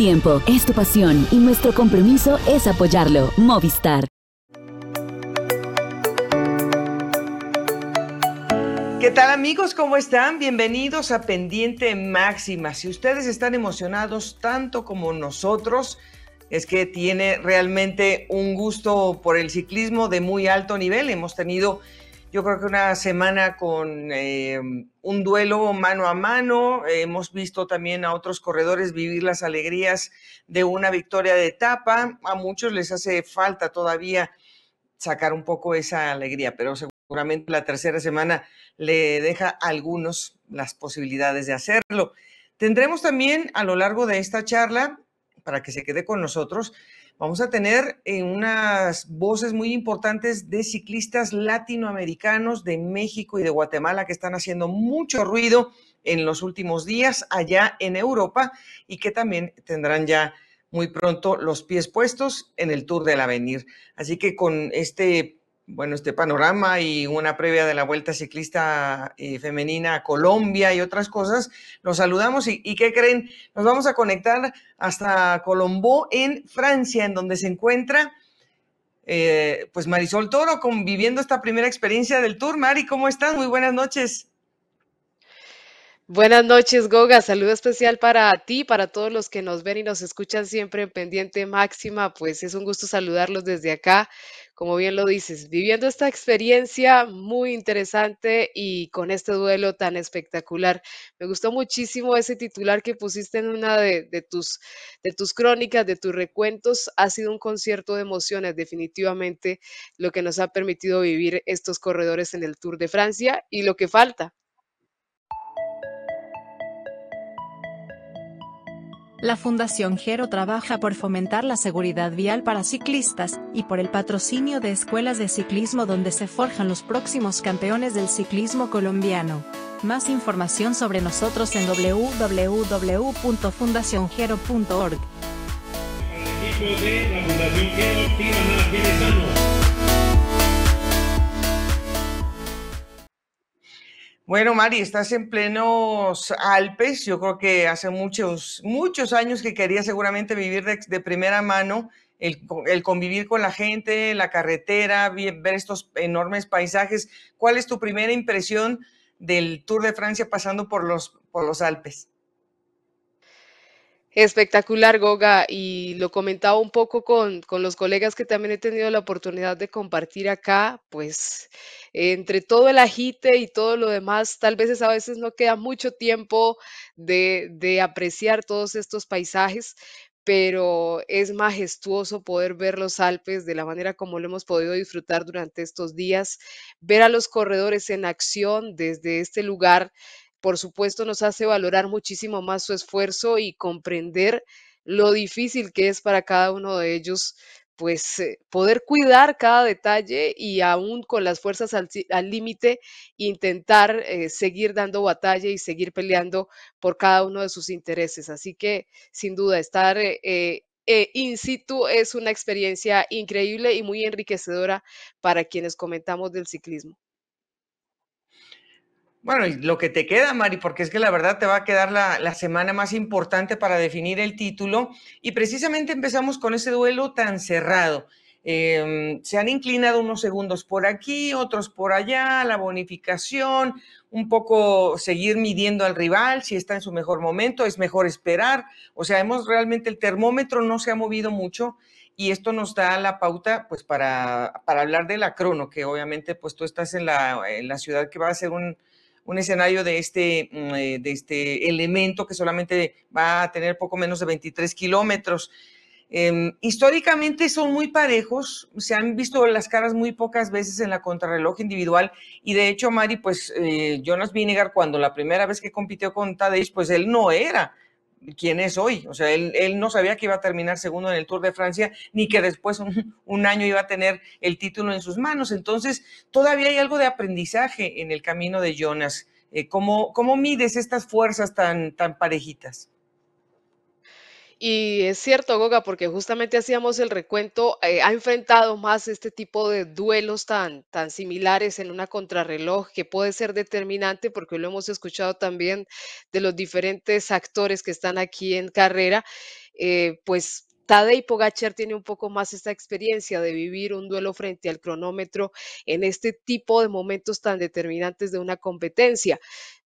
tiempo, es tu pasión y nuestro compromiso es apoyarlo. Movistar. ¿Qué tal amigos? ¿Cómo están? Bienvenidos a Pendiente Máxima. Si ustedes están emocionados tanto como nosotros, es que tiene realmente un gusto por el ciclismo de muy alto nivel. Hemos tenido yo creo que una semana con eh, un duelo mano a mano. hemos visto también a otros corredores vivir las alegrías de una victoria de etapa. A muchos les hace falta todavía sacar un poco esa alegría, pero seguramente la tercera semana le deja a algunos las posibilidades de hacerlo. Tendremos también a lo largo de esta charla, para que se quede con nosotros, vamos a tener eh, unas voces muy importantes de ciclistas latinoamericanos de México y de Guatemala que están haciendo mucho ruido en los últimos días allá en Europa y que también tendrán ya muy pronto los pies puestos en el Tour del Avenir. Así que con este bueno, este panorama y una previa de la Vuelta Ciclista eh, Femenina a Colombia y otras cosas, los saludamos y, ¿qué creen? Nos vamos a conectar hasta Colombo en Francia, en donde se encuentra eh, pues Marisol Toro viviendo esta primera experiencia del tour. Mari, ¿cómo estás? Muy buenas noches. Buenas noches, Goga. Saludo especial para ti, para todos los que nos ven y nos escuchan siempre en pendiente máxima. Pues es un gusto saludarlos desde acá como bien lo dices, viviendo esta experiencia muy interesante y con este duelo tan espectacular. Me gustó muchísimo ese titular que pusiste en una de, tus, de tus crónicas, de tus recuentos. Ha sido un concierto de emociones, definitivamente, lo que nos ha permitido vivir estos corredores en el Tour de Francia y lo que falta, La Fundación Gero trabaja por fomentar la seguridad vial para ciclistas y por el patrocinio de escuelas de ciclismo donde se forjan los próximos campeones del ciclismo colombiano. Más información sobre nosotros en www.fundaciongero.org. Bueno, Mari, estás en plenos Alpes. Yo creo que hace muchos, muchos años que quería seguramente vivir de, primera mano, el, convivir con la gente, la carretera, ver estos enormes paisajes. ¿Cuál es tu primera impresión del Tour de Francia pasando por los, por los Alpes? Espectacular, Goga, y lo comentaba un poco con, con, los colegas que también he tenido la oportunidad de compartir acá, pues entre todo el agite y todo lo demás, tal vez a veces no queda mucho tiempo de, de apreciar todos estos paisajes, pero es majestuoso poder ver los Alpes de la manera como lo hemos podido disfrutar durante estos días, ver a los corredores en acción desde este lugar por supuesto, nos hace valorar muchísimo más su esfuerzo y comprender lo difícil que es para cada uno de ellos, pues eh, poder cuidar cada detalle y aún con las fuerzas al límite, intentar eh, seguir dando batalla y seguir peleando por cada uno de sus intereses. Así que, sin duda, estar eh, in situ es una experiencia increíble y muy enriquecedora para quienes comentamos del ciclismo. Bueno, lo que te queda, Mari, porque es que la verdad te va a quedar la, semana más importante para definir el título. Y precisamente empezamos con ese duelo tan cerrado. Em, se han inclinado unos segundos por aquí, otros por allá, la bonificación, un poco seguir midiendo al rival, si está en su mejor momento, es mejor esperar. O sea, hemos realmente el termómetro no se ha movido mucho y esto nos da la pauta pues para, para hablar de la crono, que obviamente pues tú estás en la, en la ciudad que va a ser un, un escenario de este, mm, eh, de este elemento que solamente va a tener poco menos de 23 kilómetros. Em, históricamente son muy parejos, se han visto las caras muy pocas veces en la contrarreloj individual y de hecho, Mari, pues eh, Jonas Vinegar cuando la primera vez que compitió con Tadej, pues él no era quién es hoy. O sea, él, no sabía que iba a terminar segundo en el Tour de Francia, ni que después un, año iba a tener el título en sus manos. Entonces, todavía hay algo de aprendizaje en el camino de Jonas. Eh, ¿cómo, ¿cómo, mides estas fuerzas tan, tan parejitas? Y es cierto, Goga, porque justamente hacíamos el recuento, eh, ha enfrentado más este tipo de duelos tan, tan similares en una contrarreloj que puede ser determinante, porque lo hemos escuchado también de los diferentes actores que están aquí en carrera. eh, pues Tadej Pogacar tiene un poco más esta experiencia de vivir un duelo frente al cronómetro en este tipo de momentos tan determinantes de una competencia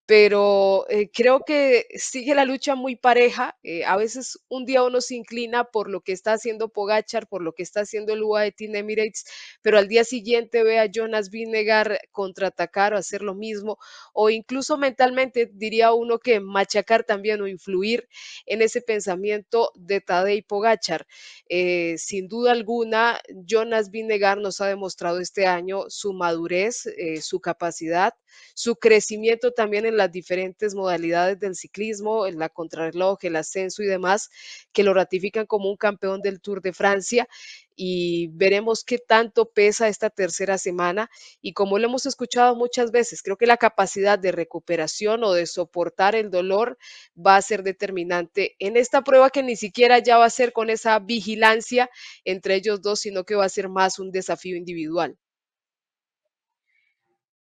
pero eh, creo que sigue la lucha muy pareja. Eh, a veces un día uno se inclina por lo que está haciendo Pogachar, por lo que está haciendo el UAE Team Emirates, pero al día siguiente ve a Jonas Vinegar contraatacar o hacer lo mismo, o incluso mentalmente diría uno que machacar también o influir en ese pensamiento de Tadej Pogachar. Eh, sin duda alguna, Jonas Vinegar nos ha demostrado este año su madurez, su capacidad, su crecimiento también en las diferentes modalidades del ciclismo, en la contrarreloj, el ascenso y demás, que lo ratifican como un campeón del Tour de Francia y veremos qué tanto pesa esta tercera semana y como lo hemos escuchado muchas veces, creo que la capacidad de recuperación o de soportar el dolor va a ser determinante en esta prueba que ni siquiera ya va a ser con esa vigilancia entre ellos dos, sino que va a ser más un desafío individual.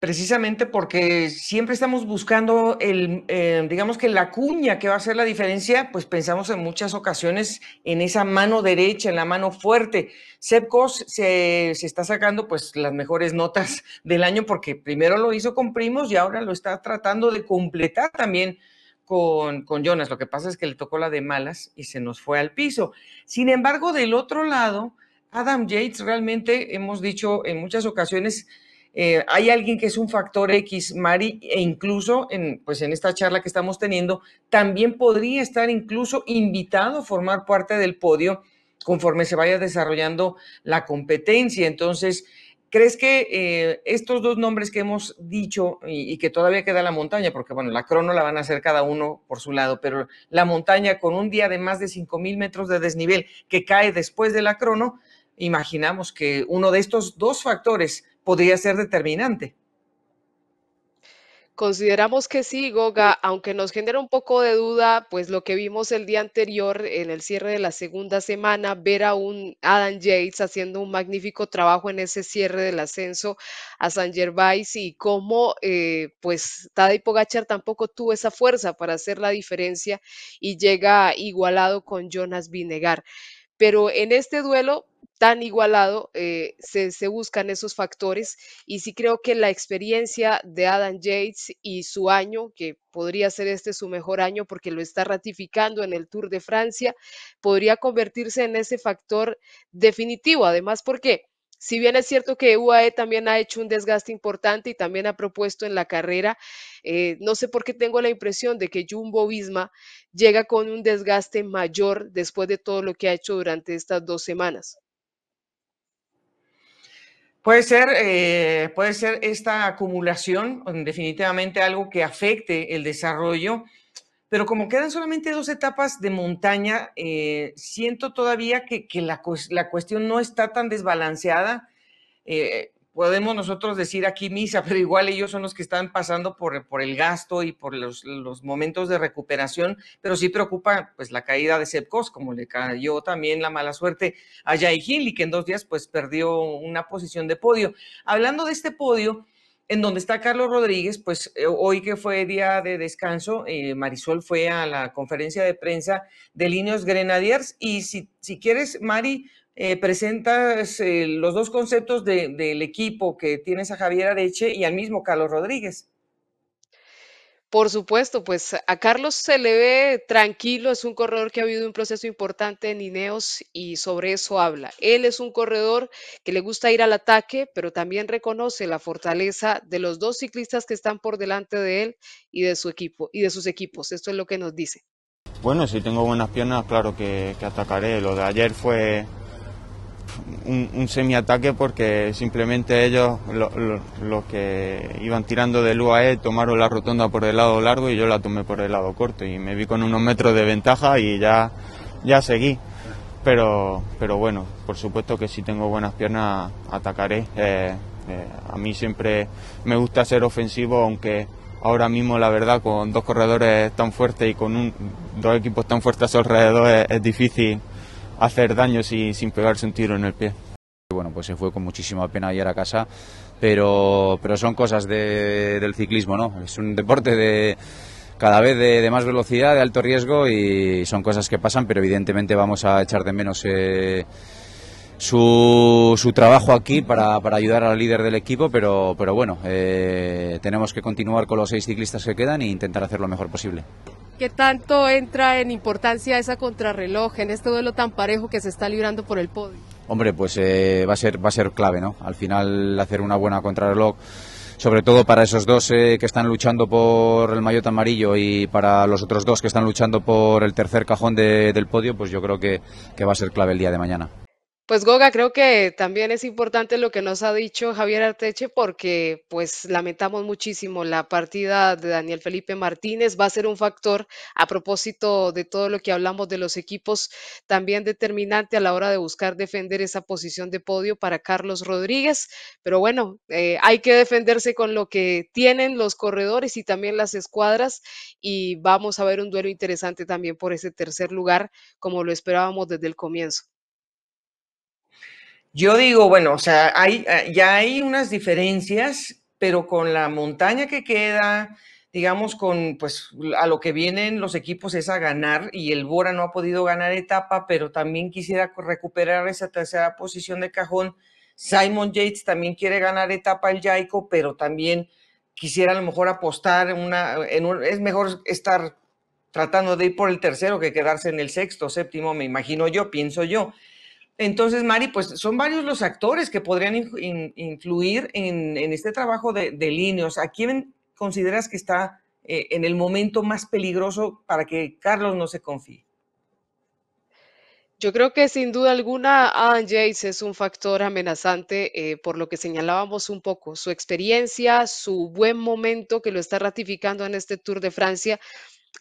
Precisamente porque siempre estamos buscando el, eh, digamos que la cuña que va a hacer la diferencia, pues pensamos en muchas ocasiones en esa mano derecha, en la mano fuerte. Sepkos se, se está sacando pues las mejores notas del año porque primero lo hizo con Primos y ahora lo está tratando de completar también con, con, Jonas. Lo que pasa es que le tocó la de malas y se nos fue al piso. Sin embargo, del otro lado, Adam Yates realmente hemos dicho en muchas ocasiones eh, hay alguien que es un factor X, Mari, e incluso en, pues en esta charla que estamos teniendo, también podría estar incluso invitado a formar parte del podio conforme se vaya desarrollando la competencia. Entonces, ¿crees que eh, estos dos nombres que hemos dicho y, y, que todavía queda la montaña, porque bueno, la crono la van a hacer cada uno por su lado, pero la montaña con un día de más de 5.000 metros de desnivel que cae después de la crono, imaginamos que uno de estos dos factores podría ser determinante. Consideramos que sí, Goga, aunque nos genera un poco de duda, pues lo que vimos el día anterior en el cierre de la segunda semana, ver a un Adam Yates haciendo un magnífico trabajo en ese cierre del ascenso a San Gervais y cómo eh, pues Tadej Pogachar tampoco tuvo esa fuerza para hacer la diferencia y llega igualado con Jonas Vinegar. Pero en este duelo tan igualado, eh, se, buscan esos factores y sí creo que la experiencia de Adam Yates y su año, que podría ser este su mejor año porque lo está ratificando en el Tour de Francia, podría convertirse en ese factor definitivo. Además, porque si bien es cierto que UAE también ha hecho un desgaste importante y también ha propuesto en la carrera, eh, no sé por qué tengo la impresión de que Jumbo Visma llega con un desgaste mayor después de todo lo que ha hecho durante estas dos semanas. Puede ser, eh, puede ser esta acumulación, definitivamente algo que afecte el desarrollo, pero como quedan solamente dos etapas de montaña, eh, siento todavía que, la, cuestión no está tan desbalanceada. Eh, podemos nosotros decir aquí misa, pero igual ellos son los que están pasando por, el gasto y por los, momentos de recuperación, pero sí preocupa pues la caída de Sepkos, como le cayó también la mala suerte a Jai Hindley, que en dos días pues perdió una posición de podio. Hablando de este podio, en donde está Carlos Rodríguez, pues eh, hoy que fue día de descanso, eh, Marisol fue a la conferencia de prensa de Líneos Grenadiers y si, quieres, Mari, eh, presentas eh, los dos conceptos del equipo que tienes a Javier Areche y al mismo Carlos Rodríguez. Por supuesto, pues a Carlos se le ve tranquilo, es un corredor que ha habido un proceso importante en Ineos y sobre eso habla. Él es un corredor que le gusta ir al ataque, pero también reconoce la fortaleza de los dos ciclistas que están por delante de él y de su equipo y de sus equipos. Esto es lo que nos dice. Bueno, si tengo buenas piernas, claro que, que atacaré. Lo de ayer fue un, un semi-ataque porque simplemente ellos, los que iban tirando del UAE, tomaron la rotonda por el lado largo y yo la tomé por el lado corto y me vi con unos metros de ventaja y ya, ya seguí. Pero, pero bueno, por supuesto que si tengo buenas piernas atacaré. Eh, eh, a mí siempre me gusta ser ofensivo, aunque ahora mismo la verdad con dos corredores tan fuertes y con un, dos equipos tan fuertes alrededor es difícil hacer daño sin, sin pegarse un tiro en el pie. Bueno, pues se fue con muchísima pena ayer a casa, pero, pero son cosas de, del ciclismo, ¿no? Es un deporte de, cada vez de, más velocidad, de alto riesgo y son cosas que pasan, pero evidentemente vamos a echar de menos eh, su, su, trabajo aquí para, para, ayudar al líder del equipo, pero, pero bueno, eh, tenemos que continuar con los seis ciclistas que quedan e intentar hacer lo mejor posible. ¿Qué tanto entra en importancia esa contrarreloj en este duelo tan parejo que se está librando por el podio? Hombre, pues eh, va, a ser, va a ser clave, ¿no? Al final hacer una buena contrarreloj sobre todo para esos dos eh, que están luchando por el maillot amarillo y para los otros dos que están luchando por el tercer cajón de, del podio, pues yo creo que, que va a ser clave el día de mañana. Pues Goga, creo que también es importante lo que nos ha dicho Javier Arteche porque pues lamentamos muchísimo la partida de Daniel Felipe Martínez. Va a ser un factor a propósito de todo lo que hablamos de los equipos, también determinante a la hora de buscar defender esa posición de podio para Carlos Rodríguez. Pero bueno, eh, hay que defenderse con lo que tienen los corredores y también las escuadras y vamos a ver un duelo interesante también por ese tercer lugar como lo esperábamos desde el comienzo. Yo digo, bueno, o sea, hay, eh, ya hay unas diferencias, pero con la montaña que queda, digamos, con pues a lo que vienen los equipos es a ganar y el Bora no ha podido ganar etapa, pero también quisiera recuperar esa tercera posición de cajón. Simon Yates también quiere ganar etapa el Jaico, pero también quisiera a lo mejor apostar una, en un, es mejor estar tratando de ir por el tercero que quedarse en el sexto, séptimo, me imagino yo, pienso yo. Entonces, Mari, pues son varios los actores que podrían influir en, este trabajo de, de ¿A quién consideras que está eh, en el momento más peligroso para que Carlos no se confíe? Yo creo que sin duda alguna Adam Yates es un factor amenazante eh, por lo que señalábamos un poco, su experiencia, su buen momento que lo está ratificando en este Tour de Francia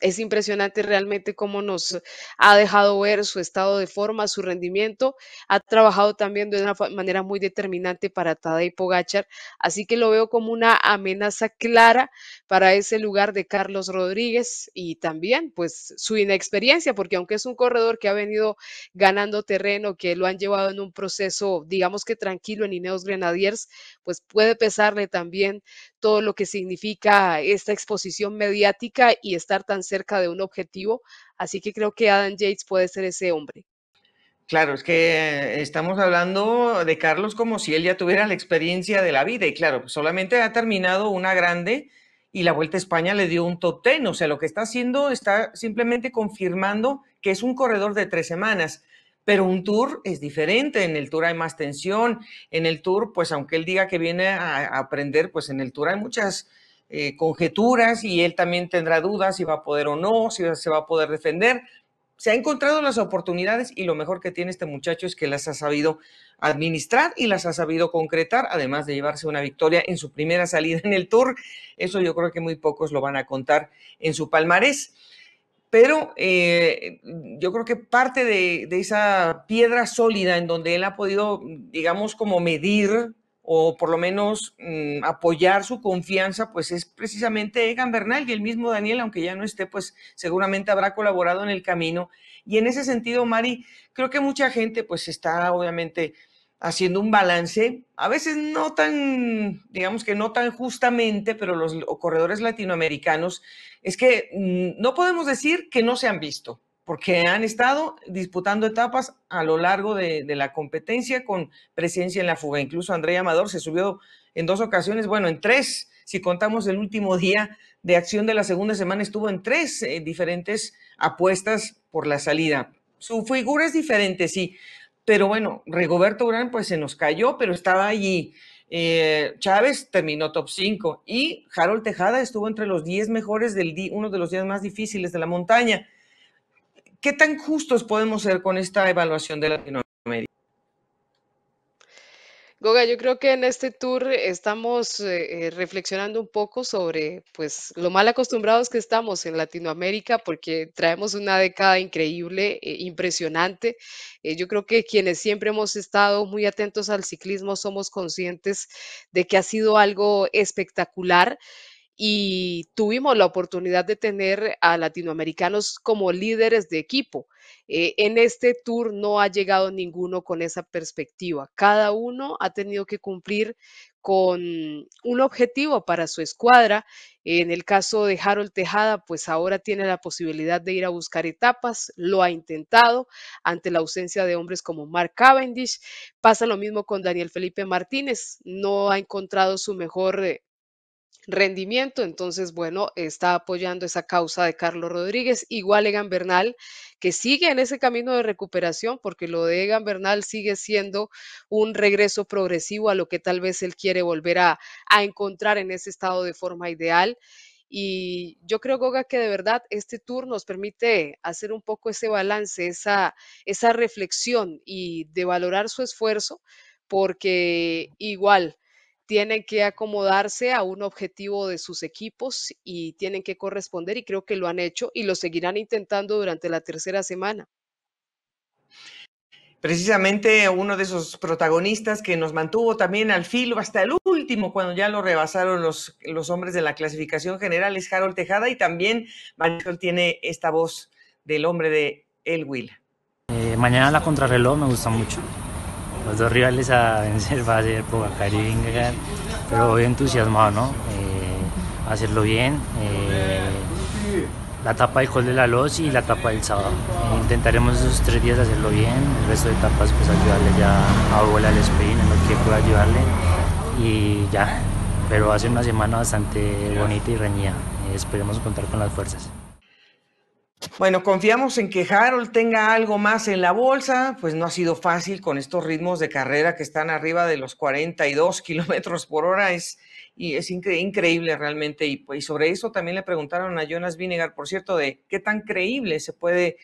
es impresionante realmente cómo nos ha dejado ver su estado de forma, su rendimiento. Ha trabajado también de una manera muy determinante para Tadej Pogachar, así que lo veo como una amenaza clara para ese lugar de Carlos Rodríguez y también pues su inexperiencia, porque aunque es un corredor que ha venido ganando terreno, que lo han llevado en un proceso, digamos que tranquilo en Ineos Grenadiers, pues puede pesarle también todo lo que significa esta exposición mediática y estar tan cerca de un objetivo. Así que creo que Adam Yates puede ser ese hombre. Claro, es que estamos hablando de Carlos como si él ya tuviera la experiencia de la vida y claro, solamente ha terminado una grande y la Vuelta a España le dio un top ten, o sea, lo que está haciendo está simplemente confirmando que es un corredor de tres semanas, pero un tour es diferente, en el tour hay más tensión, en el tour, pues aunque él diga que viene a, aprender, pues en el tour hay muchas eh, conjeturas y él también tendrá dudas si va a poder o no, si se va a poder defender. Se ha encontrado las oportunidades y lo mejor que tiene este muchacho es que las ha sabido administrar y las ha sabido concretar, además de llevarse una victoria en su primera salida en el Tour. Eso yo creo que muy pocos lo van a contar en su palmarés. Pero eh, yo creo que parte de, de esa piedra sólida en donde él ha podido, digamos, como medir o por lo menos mm, apoyar su confianza, pues es precisamente Egan Bernal y el mismo Daniel, aunque ya no esté, pues seguramente habrá colaborado en el camino. Y en ese sentido, Mari, creo que mucha gente pues está obviamente haciendo un balance, a veces no tan, digamos que no tan justamente, pero los corredores latinoamericanos, es que mm, no podemos decir que no se han visto porque han estado disputando etapas a lo largo de, la competencia con presencia en la fuga. Incluso Andrea Amador se subió en dos ocasiones, bueno, en tres, si contamos el último día de acción de la segunda semana, estuvo en tres eh, diferentes apuestas por la salida. Su figura es diferente, sí, pero bueno, Rigoberto Urán pues se nos cayó, pero estaba allí. Eh, Chávez terminó top 5 y Harold Tejada estuvo entre los 10 mejores del día, uno de los días más difíciles de la montaña. ¿Qué tan justos podemos ser con esta evaluación de Latinoamérica? Goga, yo creo que en este tour estamos eh, eh, reflexionando un poco sobre pues lo mal acostumbrados que estamos en Latinoamérica porque traemos una década increíble, eh, impresionante. yo creo que quienes siempre hemos estado muy atentos al ciclismo somos conscientes de que ha sido algo espectacular y tuvimos la oportunidad de tener a latinoamericanos como líderes de equipo. Eh, en este tour no ha llegado ninguno con esa perspectiva. Cada uno ha tenido que cumplir con un objetivo para su escuadra. En el caso de Harold Tejada, pues ahora tiene la posibilidad de ir a buscar etapas, lo ha intentado ante la ausencia de hombres como Mark Cavendish. Pasa lo mismo con Daniel Felipe Martínez, no ha encontrado su mejor eh, rendimiento. Entonces, bueno, está apoyando esa causa de Carlos Rodríguez. Igual Egan Bernal, que sigue en ese camino de recuperación, porque lo de Egan Bernal sigue siendo un regreso progresivo a lo que tal vez él quiere volver a, encontrar en ese estado de forma ideal. Y yo creo, Goga, que de verdad este tour nos permite hacer un poco ese balance, esa, esa reflexión y de valorar su esfuerzo, porque igual tienen que acomodarse a un objetivo de sus equipos y tienen que corresponder y creo que lo han hecho y lo seguirán intentando durante la tercera semana. Precisamente uno de esos protagonistas que nos mantuvo también al filo hasta el último, cuando ya lo rebasaron los, los hombres de la clasificación general, es Harold Tejada y también Marisol tiene esta voz del hombre de El Will. Eh, mañana la contrarreloj me gusta mucho los dos rivales a vencer va a ser Pogacar y Vingegaard, pero voy entusiasmado, ¿no? Eh, hacerlo bien. Eh, la etapa del Col de la Loz y la etapa del sábado. Eh, intentaremos esos tres días hacerlo bien, el resto de etapas pues ayudarle ya a Obola al sprint en lo que pueda ayudarle y ya. Pero va a ser una semana bastante bonita y reñida. esperemos contar con las fuerzas. Bueno, confiamos en que Harold tenga algo más en la bolsa, pues no ha sido fácil con estos ritmos de carrera que están arriba de los 42 kilómetros por hora, es, y es increíble realmente. Y, pues, sobre eso también le preguntaron a Jonas Vinegar, por cierto, de qué tan creíble se puede,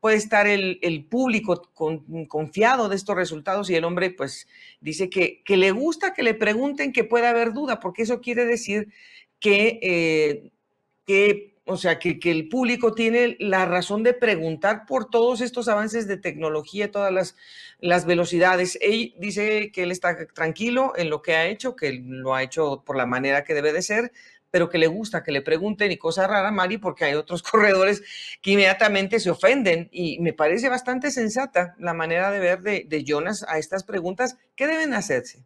puede estar el, público confiado de estos resultados. Y el hombre, pues, dice que, que, le gusta que le pregunten que puede haber duda, porque eso quiere decir que, eh, que o sea, que, el público tiene la razón de preguntar por todos estos avances de tecnología, todas las, velocidades. Él dice que él está tranquilo en lo que ha hecho, que lo ha hecho por la manera que debe de ser, pero que le gusta que le pregunten y cosa rara, Mari, porque hay otros corredores que inmediatamente se ofenden y me parece bastante sensata la manera de ver de, de Jonas a estas preguntas. ¿Qué deben hacerse?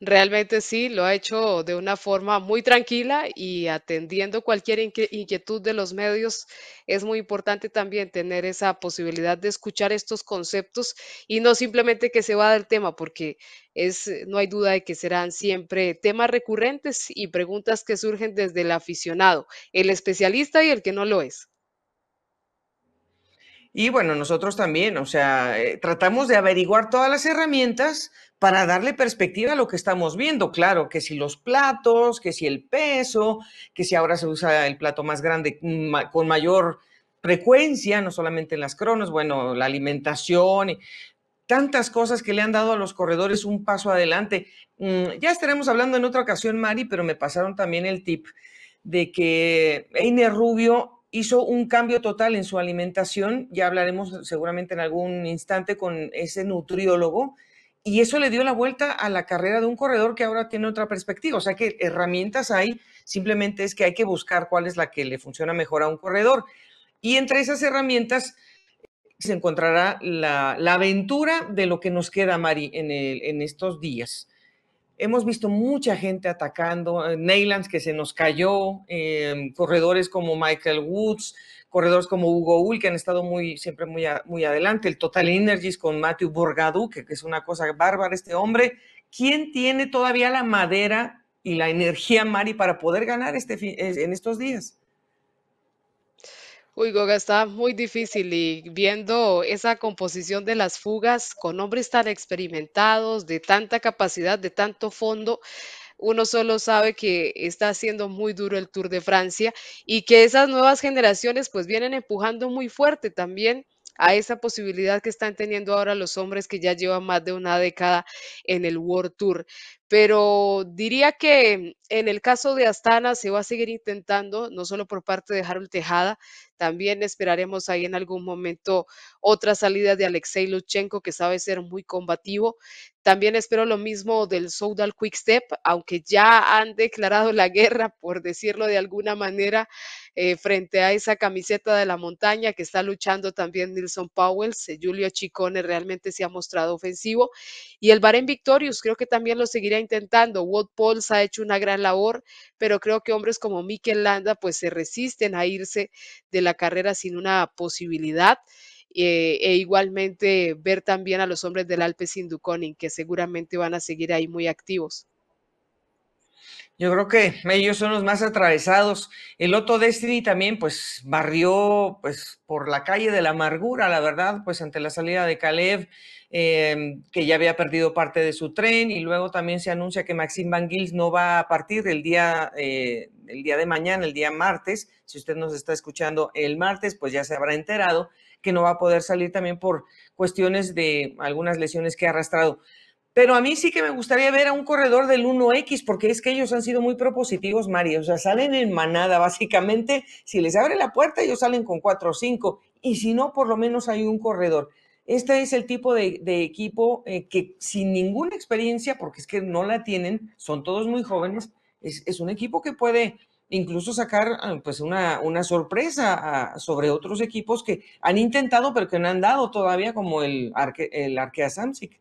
Realmente sí, lo ha hecho de una forma muy tranquila y atendiendo cualquier inquietud de los medios. Es muy importante también tener esa posibilidad de escuchar estos conceptos y no simplemente que se va del tema, porque es, no hay duda de que serán siempre temas recurrentes y preguntas que surgen desde el aficionado, el especialista y el que no lo es. Y bueno, nosotros también, o sea, eh, tratamos de averiguar todas las herramientas para darle perspectiva a lo que estamos viendo. Claro, que si los platos, que si el peso, que si ahora se usa el plato más grande con mayor frecuencia, no solamente en las cronos, bueno, la alimentación, tantas cosas que le han dado a los corredores un paso adelante. Mm, ya estaremos hablando en otra ocasión, Mari, pero me pasaron también el tip de que Einer Rubio hizo un cambio total en su alimentación, ya hablaremos seguramente en algún instante con ese nutriólogo, y eso le dio la vuelta a la carrera de un corredor que ahora tiene otra perspectiva. O sea que herramientas hay, simplemente es que hay que buscar cuál es la que le funciona mejor a un corredor. Y entre esas herramientas se encontrará la, aventura de lo que nos queda, Mari, en, en estos días. Hemos visto mucha gente atacando, eh, Neylands que se nos cayó, em, corredores como Michael Woods, corredores como Hugo Hull que han estado muy, siempre muy, muy adelante, el Total Energies con Matthew Borgadou, que, es una cosa bárbara este hombre. ¿Quién tiene todavía la madera y la energía, Mari, para poder ganar este, en estos días? Uy, Goga, está muy difícil y viendo esa composición de las fugas con hombres tan experimentados, de tanta capacidad, de tanto fondo, uno solo sabe que está siendo muy duro el Tour de Francia y que esas nuevas generaciones pues vienen empujando muy fuerte también a esa posibilidad que están teniendo ahora los hombres que ya llevan más de una década en el World Tour. Pero diría que en el caso de Astana se va a seguir intentando, no solo por parte de Harold Tejada, también esperaremos ahí en algún momento otra salida de Alexei Luchenko, que sabe ser muy combativo. También espero lo mismo del Soudal Quickstep, aunque ya han declarado la guerra, por decirlo de alguna manera, eh, frente a esa camiseta de la montaña que está luchando también Nilson Powells. Eh, Julio Chicone realmente se ha mostrado ofensivo. Y el Bahrein Victorious creo que también lo seguirá intentando. Wout Pauls ha hecho una gran labor, pero creo que hombres como Mikel Landa pues se resisten a irse de la carrera sin una posibilidad. Eh, e igualmente ver también a los hombres del Alpes Induconing, que seguramente van a seguir ahí muy activos. Yo creo que ellos son los más atravesados. El Loto Destiny también, pues, barrió, pues, por la calle de la amargura, la verdad, pues, ante la salida de Caleb, em, que ya había perdido parte de su tren, y luego también se anuncia que Maxime Van Gils no va a partir el día, eh, el día de mañana, el día martes. Si usted nos está escuchando el martes, pues ya se habrá enterado que no va a poder salir también por cuestiones de algunas lesiones que ha arrastrado. Pero a mí sí que me gustaría ver a un corredor del 1X, porque es que ellos han sido muy propositivos, Mario. O sea, salen en manada, básicamente. Si les abre la puerta, ellos salen con 4 o 5. Y si no, por lo menos hay un corredor. Este es el tipo de, equipo eh, que sin ninguna experiencia, porque es que no la tienen, son todos muy jóvenes, es, un equipo que puede incluso sacar ah, pues una, sorpresa sobre otros equipos que han intentado pero que no han dado todavía como el, Arque, el Arkea Samsic.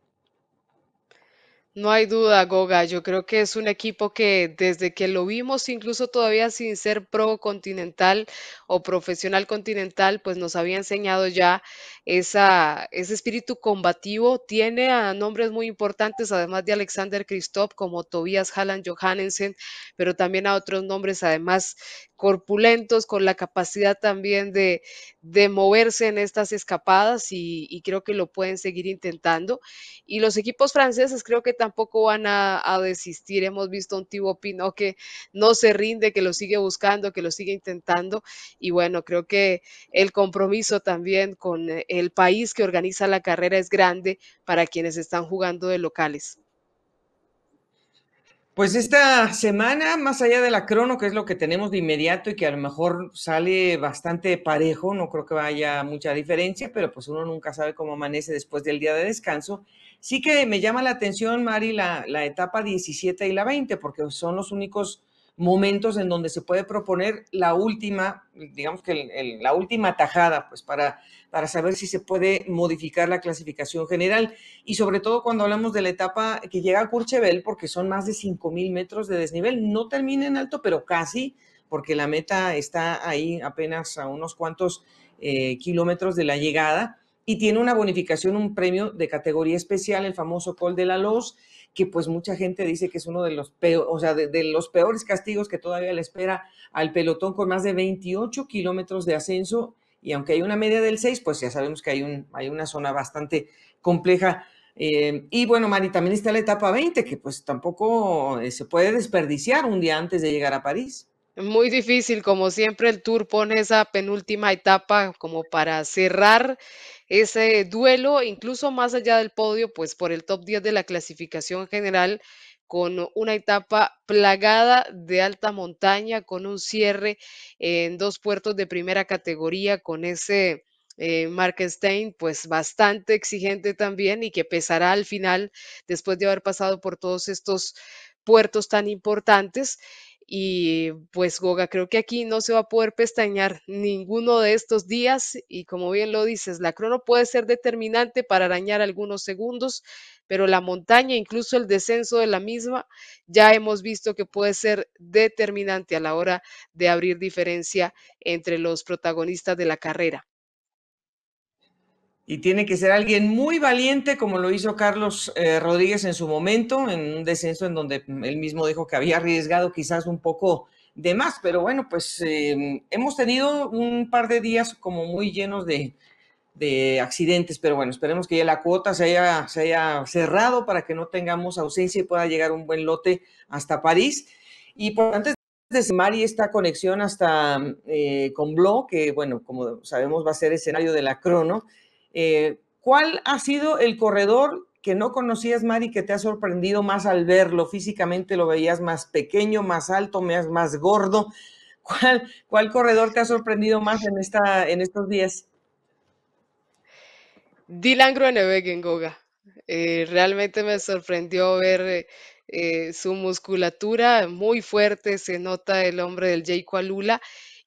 No hay duda, Goga. Yo creo que es un equipo que desde que lo vimos, incluso todavía sin ser pro continental o profesional continental, pues nos había enseñado ya ese espíritu combativo. Tiene a nombres muy importantes, además de Alexander Kristoff, como Tobias Halland Johannesen, pero también a otros nombres, además corpulentos, con la capacidad también de, de moverse en estas escapadas y, creo que lo pueden seguir intentando. Y los equipos franceses creo que tampoco van a, desistir. Hemos visto a un Thibaut Pinot que no se rinde, que lo sigue buscando, que lo sigue intentando. Y bueno, creo que el compromiso también con el país que organiza la carrera es grande para quienes están jugando de locales. Pues esta semana, más allá de la crono, que es lo que tenemos de inmediato y que a lo mejor sale bastante parejo, no creo que vaya mucha diferencia, pero pues uno nunca sabe cómo amanece después del día de descanso. Sí que me llama la atención, Mari, la, la etapa 17 y la 20, porque son los únicos momentos en donde se puede proponer la última, digamos que la última tajada, pues para, para saber si se puede modificar la clasificación general. Y sobre todo cuando hablamos de la etapa que llega a Courchevel, porque son más de 5.000 metros de desnivel, no termina en alto, pero casi, porque la meta está ahí apenas a unos cuantos eh, kilómetros de la llegada y tiene una bonificación, un premio de categoría especial, el famoso Col de la Loz, que pues mucha gente dice que es uno de los, peores, o sea, de, los peores castigos que todavía le espera al pelotón con más de 28 kilómetros de ascenso y aunque hay una media del 6, pues ya sabemos que hay, un, hay una zona bastante compleja. Eh, y bueno, Mari, también está la etapa 20, que pues tampoco eh, se puede desperdiciar un día antes de llegar a París. Muy difícil, como siempre el Tour pone esa penúltima etapa como para cerrar ese duelo, incluso más allá del podio, pues por el top 10 de la clasificación general, con una etapa plagada de alta montaña, con un cierre en dos puertos de primera categoría, con ese eh, Markenstein, pues bastante exigente también y que pesará al final después de haber pasado por todos estos puertos tan importantes. Y pues Goga, creo que aquí no se va a poder pestañear ninguno de estos días y como bien lo dices, la crono puede ser determinante para arañar algunos segundos, pero la montaña, incluso el descenso de la misma, ya hemos visto que puede ser determinante a la hora de abrir diferencia entre los protagonistas de la carrera. Y tiene que ser alguien muy valiente, como lo hizo Carlos eh, Rodríguez en su momento, en un descenso en donde él mismo dijo que había arriesgado quizás un poco de más. Pero bueno, pues em, hemos tenido un par de días como muy llenos de, accidentes, pero bueno, esperemos que ya la cuota se haya, se haya cerrado para que no tengamos ausencia y pueda llegar un buen lote hasta París. Y por antes de Mari esta conexión hasta eh, con Blo, que bueno, como sabemos va a ser escenario de la crono. Eh, ¿Cuál ha sido el corredor que no conocías, Mari, que te ha sorprendido más al verlo? Físicamente lo veías más pequeño, más alto, más, gordo. ¿Cuál, ¿Cuál corredor te ha sorprendido más en, en estos días? Dylan Groenewegen, Goga. Eh, realmente me sorprendió ver eh, su musculatura muy fuerte, se nota el hombre del Jay Alula.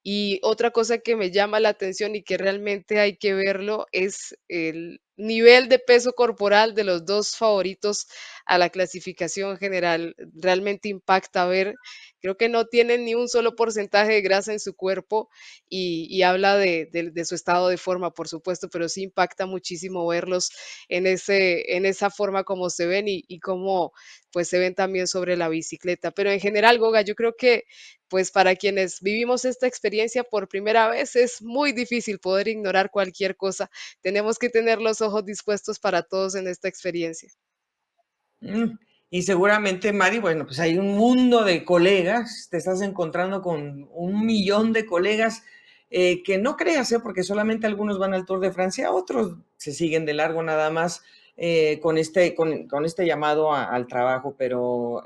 Y otra cosa que me llama la atención y que realmente hay que verlo es el nivel de peso corporal de los dos favoritos a la clasificación general. Realmente impacta ver, creo que no tienen ni un solo porcentaje de grasa en su cuerpo y, habla de, su estado de forma, por supuesto, pero sí impacta muchísimo verlos en, ese, en esa forma como se ven y, y cómo pues se ven también sobre la bicicleta. Pero en general, Goga, yo creo que pues para quienes vivimos esta experiencia por primera vez es muy difícil poder ignorar cualquier cosa. Tenemos que tener los ojos dispuestos para todos en esta experiencia. Mm, y seguramente, Mari, bueno, pues hay un mundo de colegas, te estás encontrando con un millón de colegas eh, que no creas, ¿eh? porque solamente algunos van al Tour de Francia, otros se siguen de largo nada más. Eh, con, este, con, este llamado al trabajo, pero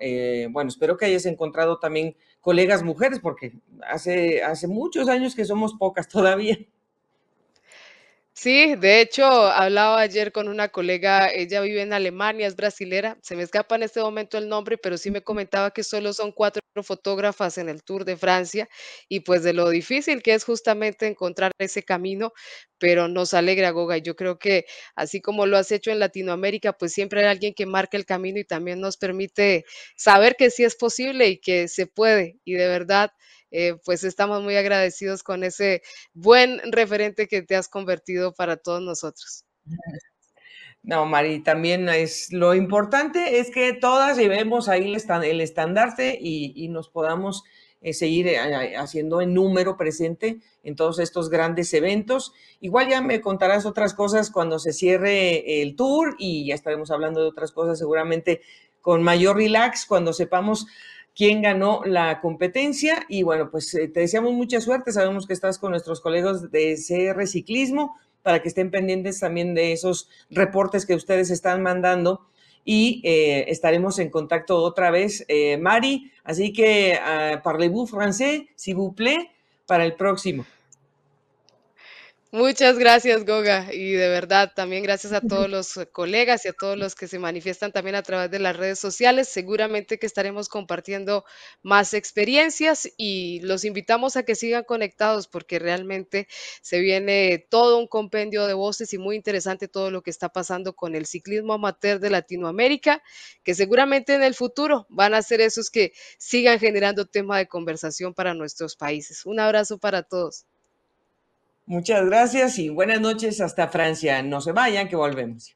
bueno, espero que hayas encontrado también colegas mujeres, porque hace, hace muchos años que somos pocas todavía. Sí, de hecho, hablaba ayer con una colega, ella vive en Alemania, es brasilera, se me escapa en este momento el nombre, pero sí me comentaba que solo son cuatro fotógrafas en el Tour de Francia y pues de lo difícil que es justamente encontrar ese camino, pero nos alegra, Goga, y yo creo que así como lo has hecho en Latinoamérica, pues siempre hay alguien que marca el camino y también nos permite saber que sí es posible y que se puede, y de verdad eh, pues estamos muy agradecidos con ese buen referente que te has convertido para todos nosotros. No, Mari, también es lo importante es que todas llevemos ahí el estandarte y, nos podamos eh, seguir eh, haciendo en número presente en todos estos grandes eventos. Igual ya me contarás otras cosas cuando se cierre el tour y ya estaremos hablando de otras cosas seguramente con mayor relax cuando sepamos quién ganó la competencia. Y bueno, pues eh, te deseamos mucha suerte. Sabemos que estás con nuestros colegas de CR Ciclismo para que estén pendientes también de esos reportes que ustedes están mandando. Y eh, estaremos en contacto otra vez, eh, Mari. Así que uh, parlez-vous français, s'il vous plaît, para el próximo. Muchas gracias, Goga. Y de verdad, también gracias a todos los eh, colegas y a todos los que se manifiestan también a través de las redes sociales. Seguramente que estaremos compartiendo más experiencias y los invitamos a que sigan conectados porque realmente se viene todo un compendio de voces y muy interesante todo lo que está pasando con el ciclismo amateur de Latinoamérica, que seguramente en el futuro van a ser esos que sigan generando tema de conversación para nuestros países. Un abrazo para todos. Muchas gracias y buenas noches hasta Francia. No se vayan, que volvemos.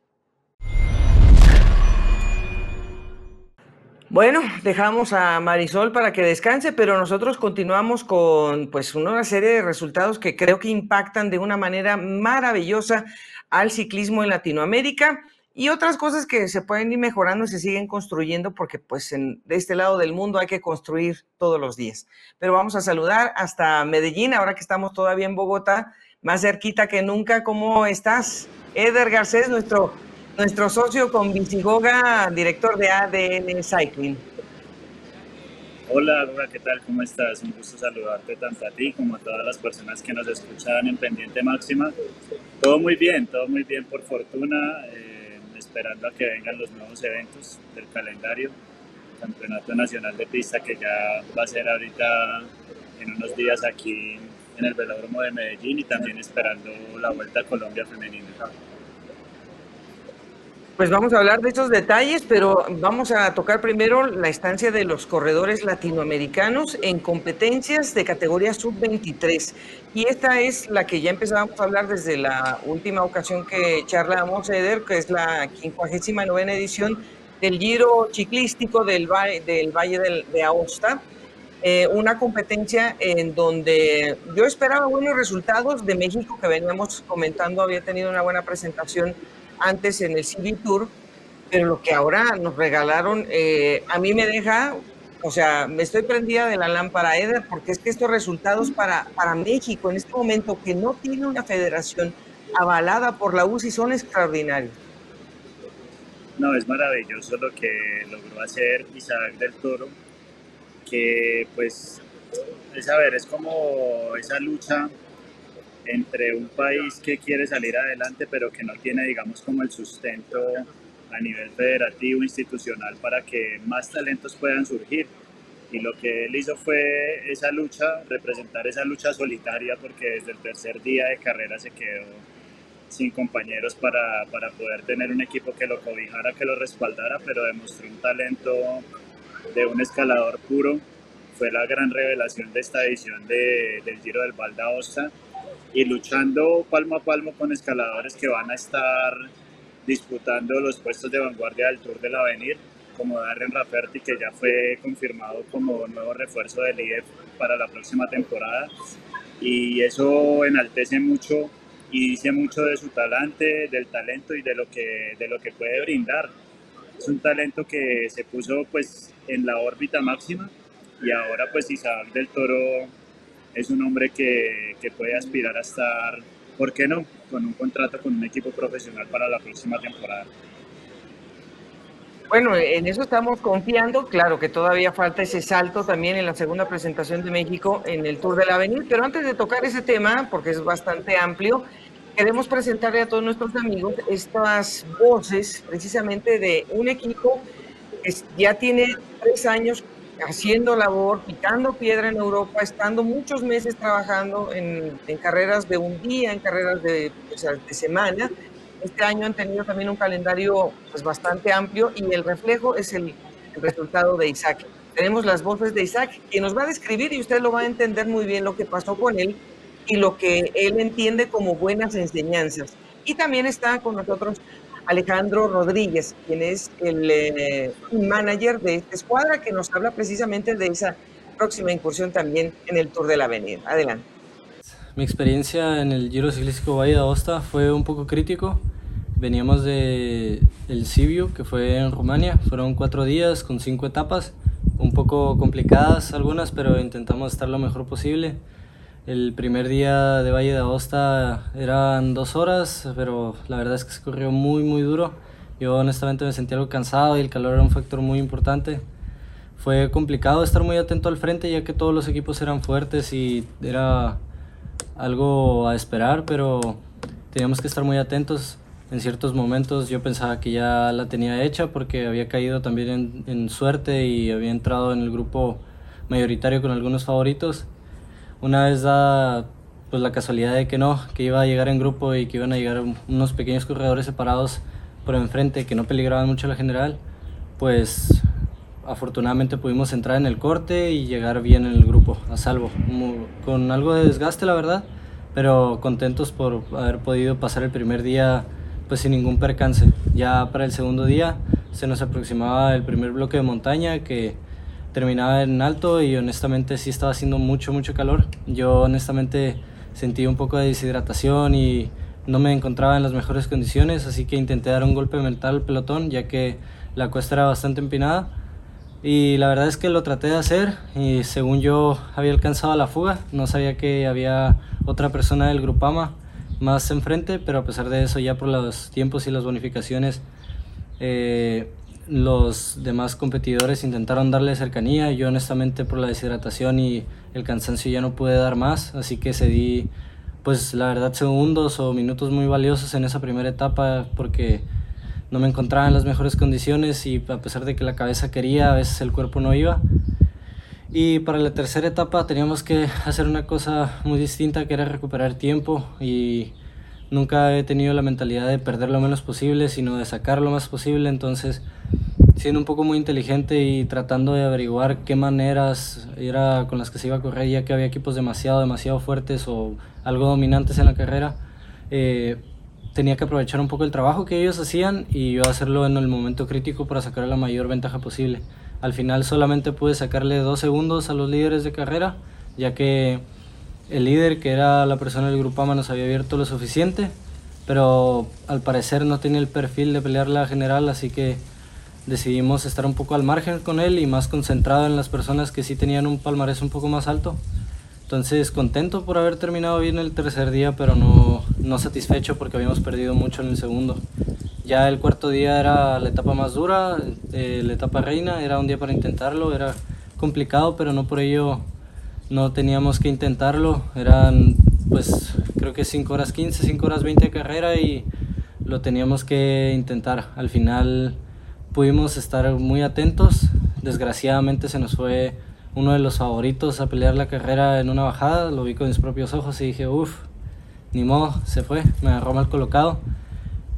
Bueno, dejamos a Marisol para que descanse, pero nosotros continuamos con pues una serie de resultados que creo que impactan de una manera maravillosa al ciclismo en Latinoamérica y otras cosas que se pueden ir mejorando y se siguen construyendo porque pues en, de este lado del mundo hay que construir todos los días. Pero vamos a saludar hasta Medellín, ahora que estamos todavía en Bogotá, más cerquita que nunca. ¿Cómo estás? Eder Garcés, nuestro, nuestro socio con Bicigoga, director de ADN Cycling. Hola, Laura, ¿qué tal? ¿Cómo estás? Un gusto saludarte tanto a ti como a todas las personas que nos escuchan en Pendiente Máxima. Todo muy bien, todo muy bien por fortuna, eh, esperando a que vengan los nuevos eventos del calendario. Campeonato Nacional de Pista que ya va a ser ahorita en unos días aquí en el velódromo de Medellín y también esperando la Vuelta a Colombia femenina. Pues vamos a hablar de estos detalles, pero vamos a tocar primero la estancia de los corredores latinoamericanos en competencias de categoría sub-23. Y esta es la que ya empezábamos a hablar desde la última ocasión que charlábamos, Eder, que es la 59 edición del Giro Ciclístico del, del Valle de Aosta eh, una competencia en donde yo esperaba buenos resultados de México, que veníamos comentando, había tenido una buena presentación antes en el CV Tour, pero lo que ahora nos regalaron, eh, a mí me deja, o sea, me estoy prendida de la lámpara, Eder, porque es que estos resultados para, para México en este momento, que no tiene una federación avalada por la UCI, son extraordinarios. No, es maravilloso lo que logró hacer Isaac del Toro, que pues es a ver, es como esa lucha entre un país que quiere salir adelante pero que no tiene digamos como el sustento a nivel federativo, institucional para que más talentos puedan surgir. Y lo que él hizo fue esa lucha, representar esa lucha solitaria porque desde el tercer día de carrera se quedó sin compañeros para, para poder tener un equipo que lo cobijara, que lo respaldara, pero demostró un talento de un escalador puro. Fue la gran revelación de esta edición de, del Giro del Val d'Aosta y luchando palmo a palmo con escaladores que van a estar disputando los puestos de vanguardia del Tour del Avenir, como Darren Rafferty, que ya fue confirmado como nuevo refuerzo del IEF para la próxima temporada. Y eso enaltece mucho y dice mucho de su talante, del talento y de lo que, de lo que puede brindar. Es un talento que se puso pues en la órbita máxima y ahora pues Isabel del Toro es un hombre que, que puede aspirar a estar, ¿por qué no?, con un contrato con un equipo profesional para la próxima temporada. Bueno, en eso estamos confiando. Claro que todavía falta ese salto también en la segunda presentación de México en el Tour del Avenir. Pero antes de tocar ese tema, porque es bastante amplio, queremos presentarle a todos nuestros amigos estas voces precisamente de un equipo que ya tiene tres años haciendo labor, picando piedra en Europa, estando muchos meses trabajando en, carreras de un día, en carreras de, de, semana. Este año han tenido también un calendario pues, bastante amplio y el reflejo es el, resultado de Isaac. Tenemos las voces de Isaac, quien nos va a describir y usted lo va a entender muy bien lo que pasó con él y lo que él entiende como buenas enseñanzas. Y también está con nosotros Alejandro Rodríguez, quien es el eh, manager de esta escuadra, que nos habla precisamente de esa próxima incursión también en el Tour de la Avenida. Adelante. Mi experiencia en el Giro Ciclístico Valle de Aosta fue un poco crítico. Veníamos de el Sibiu, que fue en Rumania. Fueron cuatro días con cinco etapas, un poco complicadas algunas, pero intentamos estar lo mejor posible. El primer día de Valle de Aosta eran dos horas, pero la verdad es que se corrió muy, muy duro. Yo honestamente me sentí algo cansado y el calor era un factor muy importante. Fue complicado estar muy atento al frente ya que todos los equipos eran fuertes y era algo a esperar, pero teníamos que estar muy atentos. En ciertos momentos yo pensaba que ya la tenía hecha porque había caído también en, en suerte y había entrado en el grupo mayoritario con algunos favoritos una vez da pues la casualidad de que no, que iba a llegar en grupo y que iban a llegar unos pequeños corredores separados por enfrente que no peligraban mucho la general, pues afortunadamente pudimos entrar en el corte y llegar bien en el grupo, a salvo, con algo de desgaste la verdad, pero contentos por haber podido pasar el primer día pues sin ningún percance. Ya para el segundo día se nos aproximaba el primer bloque de montaña que terminaba en alto y honestamente sí estaba haciendo mucho, mucho calor. Yo honestamente sentí un poco de deshidratación y no me encontraba en las mejores condiciones, así que intenté dar un golpe mental al pelotón, ya que la cuesta era bastante empinada. Y la verdad es que lo traté de hacer y según yo había alcanzado la fuga, no sabía que había otra persona del Grupama más enfrente, pero a pesar de eso ya por los tiempos y las bonificaciones eh, los demás competidores intentaron darle cercanía. Yo honestamente por la deshidratación y el cansancio ya no pude dar más, así que cedí pues la verdad segundos o minutos muy valiosos en esa primera etapa porque no me encontraba en las mejores condiciones y a pesar de que la cabeza quería, a veces el cuerpo no iba. Y para la tercera etapa teníamos que hacer una cosa muy distinta que era recuperar tiempo y nunca he tenido la mentalidad de perder lo menos posible, sino de sacar lo más posible, entonces siendo un poco muy inteligente y tratando de averiguar qué maneras era con las que se iba a correr, ya que había equipos demasiado, demasiado fuertes o algo dominantes en la carrera. Eh, tenía que aprovechar un poco el trabajo que ellos hacían y yo hacerlo en el momento crítico para sacar la mayor ventaja posible. Al final solamente pude sacarle dos segundos a los líderes de carrera, ya que el líder, que era la persona del Grupama, nos había abierto lo suficiente, pero al parecer no tenía el perfil de pelear la general, así que decidimos estar un poco al margen con él y más concentrado en las personas que sí tenían un palmarés un poco más alto. Entonces contento por haber terminado bien el tercer día, pero no, no satisfecho porque habíamos perdido mucho en el segundo. Ya el cuarto día era la etapa más dura, eh, la etapa reina, era un día para intentarlo, era complicado, pero no por ello no teníamos que intentarlo. Eran pues creo que 5 horas 15, 5 horas 20 de carrera y lo teníamos que intentar. Al final pudimos estar muy atentos, desgraciadamente se nos fue uno de los favoritos a pelear la carrera en una bajada, lo vi con mis propios ojos y dije, uff, ni modo, se fue, me agarró mal colocado.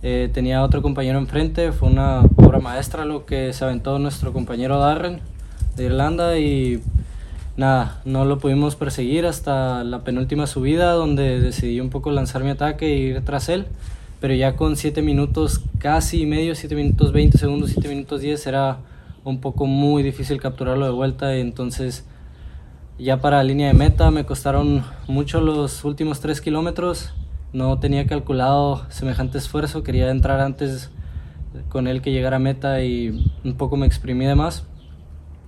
Eh, tenía otro compañero enfrente, fue una obra maestra lo que se aventó nuestro compañero Darren de Irlanda y nada, no lo pudimos perseguir hasta la penúltima subida donde decidí un poco lanzar mi ataque e ir tras él, pero ya con 7 minutos casi medio, 7 minutos 20 segundos, 7 minutos 10 era un poco muy difícil capturarlo de vuelta. Entonces ya para línea de meta me costaron mucho los últimos 3 kilómetros. No tenía calculado semejante esfuerzo, quería entrar antes con él que llegara a meta y un poco me exprimí de más.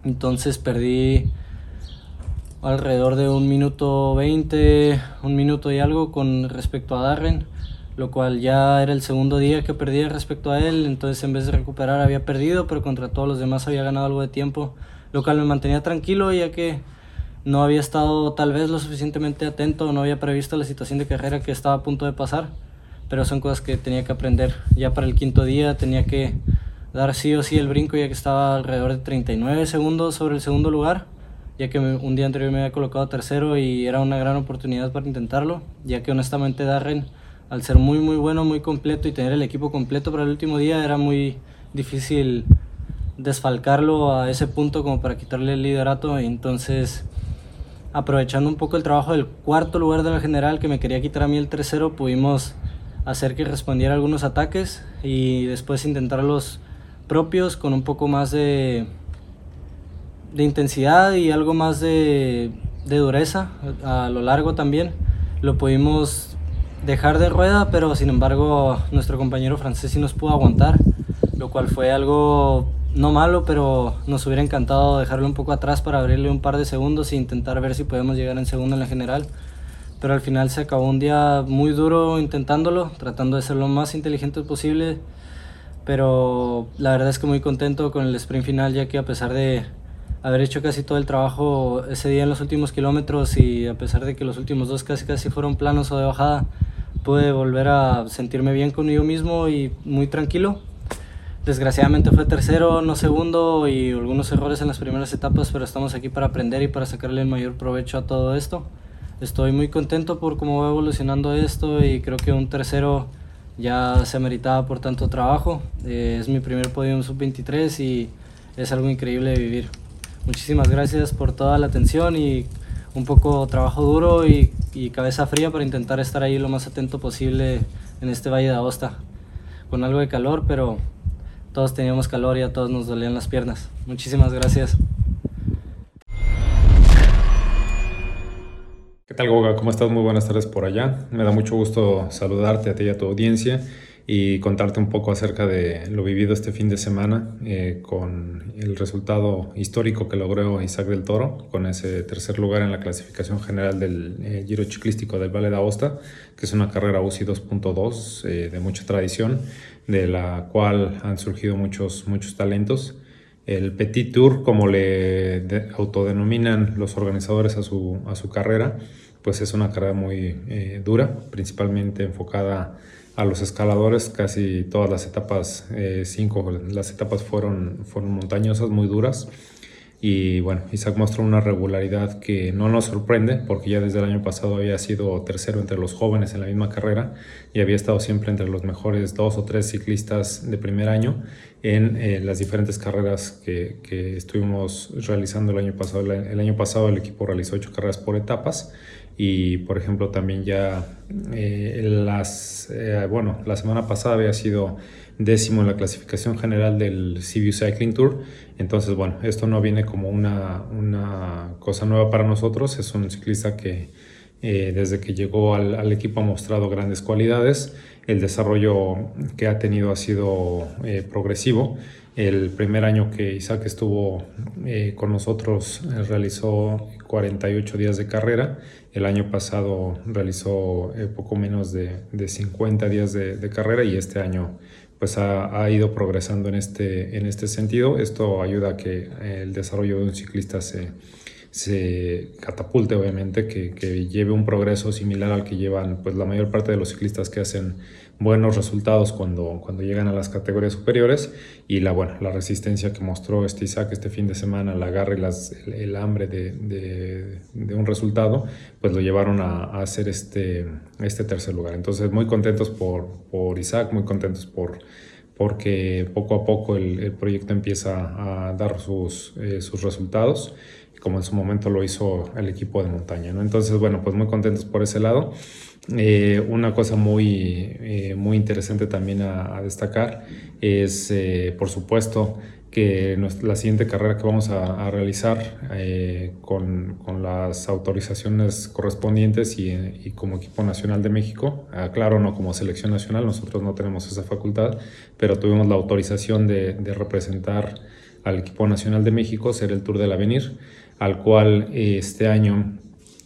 Entonces perdí alrededor de un minuto 20, un minuto y algo con respecto a Darren, lo cual ya era el segundo día que perdía respecto a él, entonces en vez de recuperar había perdido, pero contra todos los demás había ganado algo de tiempo, lo cual me mantenía tranquilo ya que no había estado tal vez lo suficientemente atento, no había previsto la situación de carrera que estaba a punto de pasar, pero son cosas que tenía que aprender. Ya para el quinto día tenía que dar sí o sí el brinco ya que estaba alrededor de 39 segundos sobre el segundo lugar, ya que un día anterior me había colocado tercero y era una gran oportunidad para intentarlo, ya que honestamente Darren, al ser muy muy bueno, muy completo y tener el equipo completo para el último día, era muy difícil desfalcarlo a ese punto como para quitarle el liderato, entonces aprovechando un poco el trabajo del cuarto lugar de la general que me quería quitar a mí el tercero, pudimos hacer que respondiera algunos ataques y después intentar los propios con un poco más de, de intensidad y algo más de, de dureza a lo largo también. Lo pudimos dejar de rueda, pero sin embargo nuestro compañero francés sí nos pudo aguantar, lo cual fue algo no malo, pero nos hubiera encantado dejarlo un poco atrás para abrirle un par de segundos e intentar ver si podemos llegar en segundo en la general. Pero al final se acabó un día muy duro intentándolo, tratando de ser lo más inteligente posible. Pero la verdad es que muy contento con el sprint final, ya que a pesar de haber hecho casi todo el trabajo ese día en los últimos kilómetros y a pesar de que los últimos dos casi casi fueron planos o de bajada, pude volver a sentirme bien conmigo mismo y muy tranquilo Desgraciadamente fue tercero, no segundo y algunos errores en las primeras etapas, pero estamos aquí para aprender y para sacarle el mayor provecho a todo esto. Estoy muy contento por cómo va evolucionando esto y creo que un tercero ya se meritaba por tanto trabajo. Eh, es mi primer podio en sub-23 y es algo increíble de vivir. Muchísimas gracias por toda la atención y un poco trabajo duro y, cabeza fría para intentar estar ahí lo más atento posible en este Valle de Aosta. Con algo de calor, pero todos teníamos calor y a todos nos dolían las piernas. Muchísimas gracias. ¿Qué tal, Goga? ¿Cómo estás? Muy buenas tardes por allá. Me da mucho gusto saludarte a ti y a tu audiencia y contarte un poco acerca de lo vivido este fin de semana eh, con el resultado histórico que logró Isaac del Toro con ese tercer lugar en la clasificación general del eh, Giro Ciclístico del Valle de Aosta, que es una carrera UCI 2.2 eh, de mucha tradición de la cual han surgido muchos, muchos talentos. El Petit Tour, como le autodenominan los organizadores a su, a su carrera, pues es una carrera muy eh, dura, principalmente enfocada a los escaladores. Casi todas las etapas, eh, cinco, las etapas fueron, fueron montañosas, muy duras. Y bueno, Isaac mostró una regularidad que no nos sorprende porque ya desde el año pasado había sido tercero entre los jóvenes en la misma carrera y había estado siempre entre los mejores dos o tres ciclistas de primer año en eh, las diferentes carreras que, que, estuvimos realizando el año pasado. El año pasado el equipo realizó ocho carreras por etapas y por ejemplo también ya eh, las, eh, bueno, la semana pasada había sido décimo en la clasificación general del CBU Cycling Tour. Entonces, bueno, esto no viene como una, una cosa nueva para nosotros. Es un ciclista que eh, desde que llegó al, al, equipo ha mostrado grandes cualidades. El desarrollo que ha tenido ha sido eh, progresivo. El primer año que Isaac estuvo eh, con nosotros realizó 48 días de carrera. El año pasado realizó poco menos de, de 50 días de, de, carrera y este año pues ha, ido progresando en este, en este sentido. Esto ayuda a que el desarrollo de un ciclista se, se catapulte, obviamente, que, que, lleve un progreso similar al que llevan pues, la mayor parte de los ciclistas que hacen buenos resultados cuando, cuando llegan a las categorías superiores y la, bueno, la resistencia que mostró este Isaac este fin de semana, la garra y el, hambre de, de, de, un resultado, pues lo llevaron a, a, hacer este, este tercer lugar. Entonces muy contentos por, por Isaac, muy contentos por porque poco a poco el, el proyecto empieza a dar sus, eh, sus resultados como en su momento lo hizo el equipo de montaña. ¿no? Entonces, bueno, pues muy contentos por ese lado. Eh, una cosa muy, eh, muy interesante también a, destacar es, eh, por supuesto, que la siguiente carrera que vamos a, realizar con, con, las autorizaciones correspondientes y, y, como equipo nacional de México, claro, no como selección nacional, nosotros no tenemos esa facultad, pero tuvimos la autorización de, de representar al equipo nacional de México, ser el Tour del Avenir, al cual este año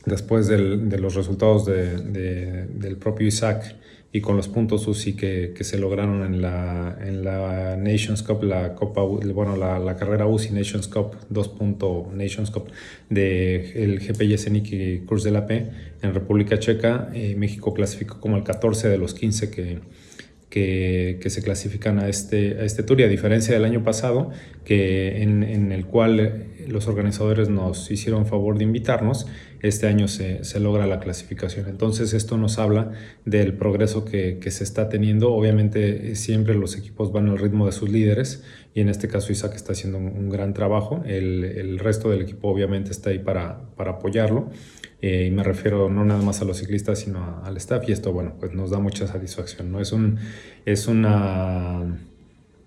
después de los resultados del propio Isaac y con los puntos UCI que, se lograron en la, en la Nations Cup, la Copa, bueno, la, carrera UCI Nations Cup 2. Nations Cup de el GP y Cruz de la P en República Checa, eh, México clasificó como el 14 de los 15 que, que, se clasifican a este, a este tour y a diferencia del año pasado, que en, en el cual los organizadores nos hicieron favor de invitarnos, este año se, se, logra la clasificación. Entonces esto nos habla del progreso que, que, se está teniendo. Obviamente siempre los equipos van al ritmo de sus líderes y en este caso Isaac está haciendo un, gran trabajo. El, el, resto del equipo obviamente está ahí para, para apoyarlo. Y me refiero no nada más a los ciclistas, sino al staff y esto, bueno, pues nos da mucha satisfacción. ¿no? Es, un, es una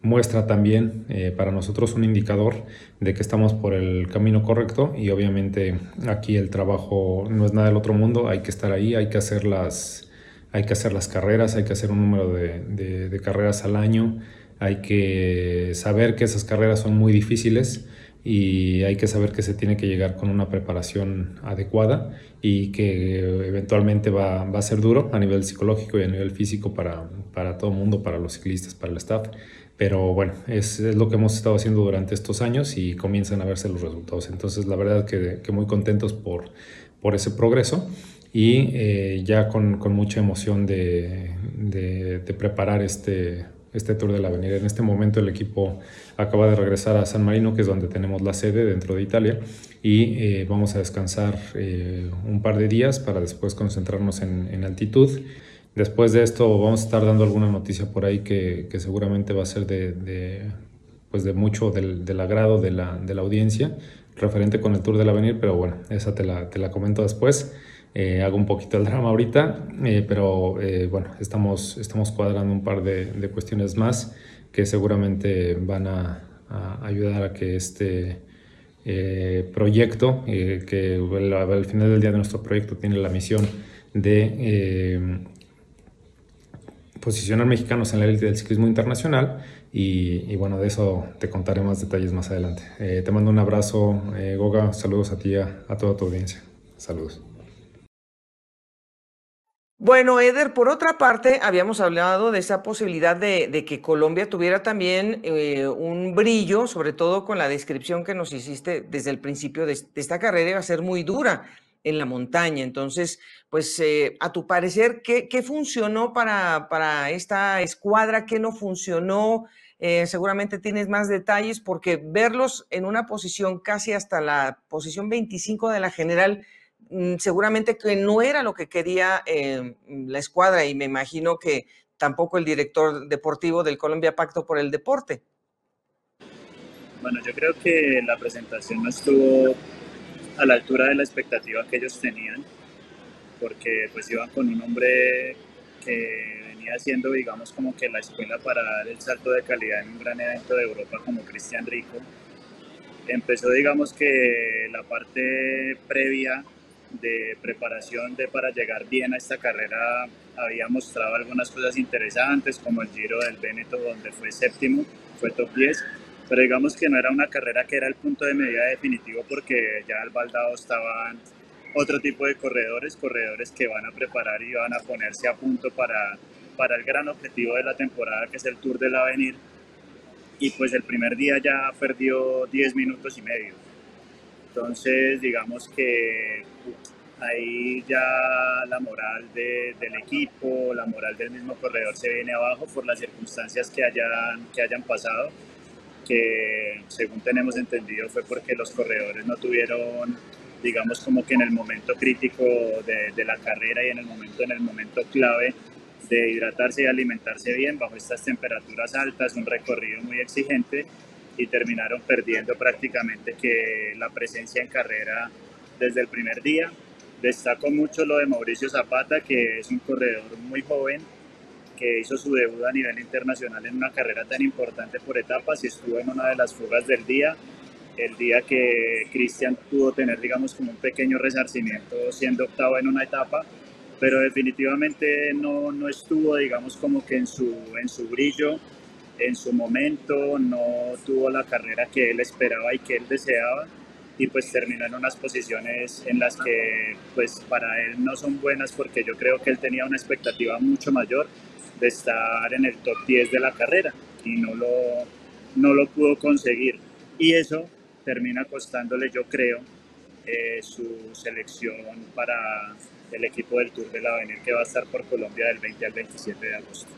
muestra también eh, para nosotros un indicador de que estamos por el camino correcto y obviamente aquí el trabajo no es nada del otro mundo, hay que estar ahí, hay que hacer las, hay que hacer las carreras, hay que hacer un número de, carreras al año, hay que saber que esas carreras son muy difíciles y hay que saber que se tiene que llegar con una preparación adecuada y que eventualmente va, va a ser duro a nivel psicológico y a nivel físico para, para todo el mundo, para los ciclistas, para el staff. Pero bueno, es, es, lo que hemos estado haciendo durante estos años y comienzan a verse los resultados. Entonces, la verdad que, que muy contentos por, por ese progreso y eh, ya con, con, mucha emoción de, de, de, preparar este, este Tour de la Avenida. En este momento el equipo acaba de regresar a San Marino, que es donde tenemos la sede dentro de Italia, y eh, vamos a descansar eh, un par de días para después concentrarnos en, en altitud. Después de esto vamos a estar dando alguna noticia por ahí que, que seguramente va a ser de, de pues de mucho del, del agrado de la, de la, audiencia referente con el Tour del Avenir, pero bueno, esa te la, te la comento después. Eh, hago un poquito el drama ahorita, eh, pero eh, bueno, estamos, estamos cuadrando un par de, cuestiones más que seguramente van a, ayudar a que este proyecto, que al, al, final del día de nuestro proyecto tiene la misión de posicionar mexicanos en la élite del ciclismo internacional y, bueno, de eso te contaré más detalles más adelante. Te mando un abrazo, Goga, saludos a ti, a, a toda tu audiencia. Saludos. Bueno, Eder, por otra parte, habíamos hablado de esa posibilidad de, que Colombia tuviera también eh, un brillo, sobre todo con la descripción que nos hiciste desde el principio de, esta carrera, iba a ser muy dura en la montaña. Entonces, pues eh, a tu parecer, ¿qué, funcionó para, para, esta escuadra? ¿Qué no funcionó? Eh, seguramente tienes más detalles porque verlos en una posición casi hasta la posición 25 de la general, seguramente que no era lo que quería eh, la escuadra y me imagino que tampoco el director deportivo del Colombia Pacto por el Deporte. Bueno, yo creo que la presentación no estuvo a la altura de la expectativa que ellos tenían, porque pues iban con un hombre que venía siendo, digamos, como que la escuela para dar el salto de calidad en un gran evento de Europa como Cristian Rico. Empezó, digamos, que la parte previa de preparación de para llegar bien a esta carrera había mostrado algunas cosas interesantes, como el Giro del Véneto, donde fue séptimo, fue top 10, pero digamos que no era una carrera que era el punto de medida definitivo porque ya al baldado estaban otro tipo de corredores, corredores que van a preparar y van a ponerse a punto para, para el gran objetivo de la temporada que es el Tour del Avenir y pues el primer día ya perdió 10 minutos y medio. Entonces digamos que ahí ya la moral del equipo, la moral del mismo corredor se viene abajo por las circunstancias que hayan, que hayan pasado, que según tenemos entendido fue porque los corredores no tuvieron, digamos como que en el momento crítico de, de la carrera y en el momento, en el momento clave de hidratarse y alimentarse bien bajo estas temperaturas altas, un recorrido muy exigente y terminaron perdiendo prácticamente que la presencia en carrera desde el primer día. Destaco mucho lo de Mauricio Zapata, que es un corredor muy joven, que hizo su debut a nivel internacional en una carrera tan importante por etapas y estuvo en una de las fugas del día, el día que Cristian pudo tener, digamos, como un pequeño resarcimiento siendo octavo en una etapa, pero definitivamente no, no estuvo, digamos, como que en su, en su brillo, en su momento, no tuvo la carrera que él esperaba y que él deseaba y pues terminó en unas posiciones en las que pues para él no son buenas porque yo creo que él tenía una expectativa mucho mayor de estar en el top 10 de la carrera y no lo, no lo pudo conseguir. Y eso termina costándole, yo creo, eh, su selección para el equipo del Tour de la Avenir que va a estar por Colombia del 20 al 27 de agosto.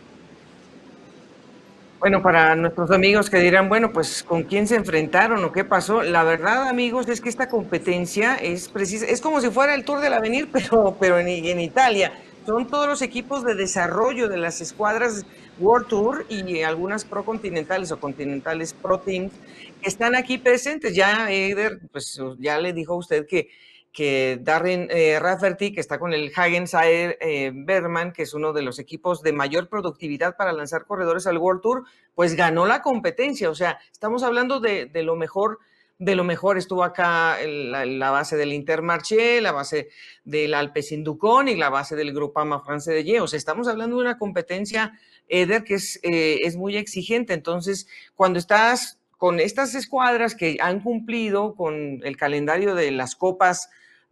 Bueno, para nuestros amigos que dirán, bueno, pues con quién se enfrentaron o qué pasó, la verdad, amigos, es que esta competencia es precisa, es como si fuera el Tour del Avenir, pero, pero en, en Italia. Son todos los equipos de desarrollo de las escuadras World Tour y algunas pro continentales o continentales pro teams que están aquí presentes. Ya Eder, pues ya le dijo a usted que que Darren eh, Rafferty, que está con el Hagensair eh, Berman, que es uno de los equipos de mayor productividad para lanzar corredores al World Tour, pues ganó la competencia. O sea, estamos hablando de, lo mejor de lo mejor. Estuvo acá la, base del Intermarché, la base del Alpecin Ducón y la base del Grupama France de Ye. O sea, estamos hablando de una competencia, Eder, que es, eh, es muy exigente. Entonces, cuando estás con estas escuadras que han cumplido con el calendario de las copas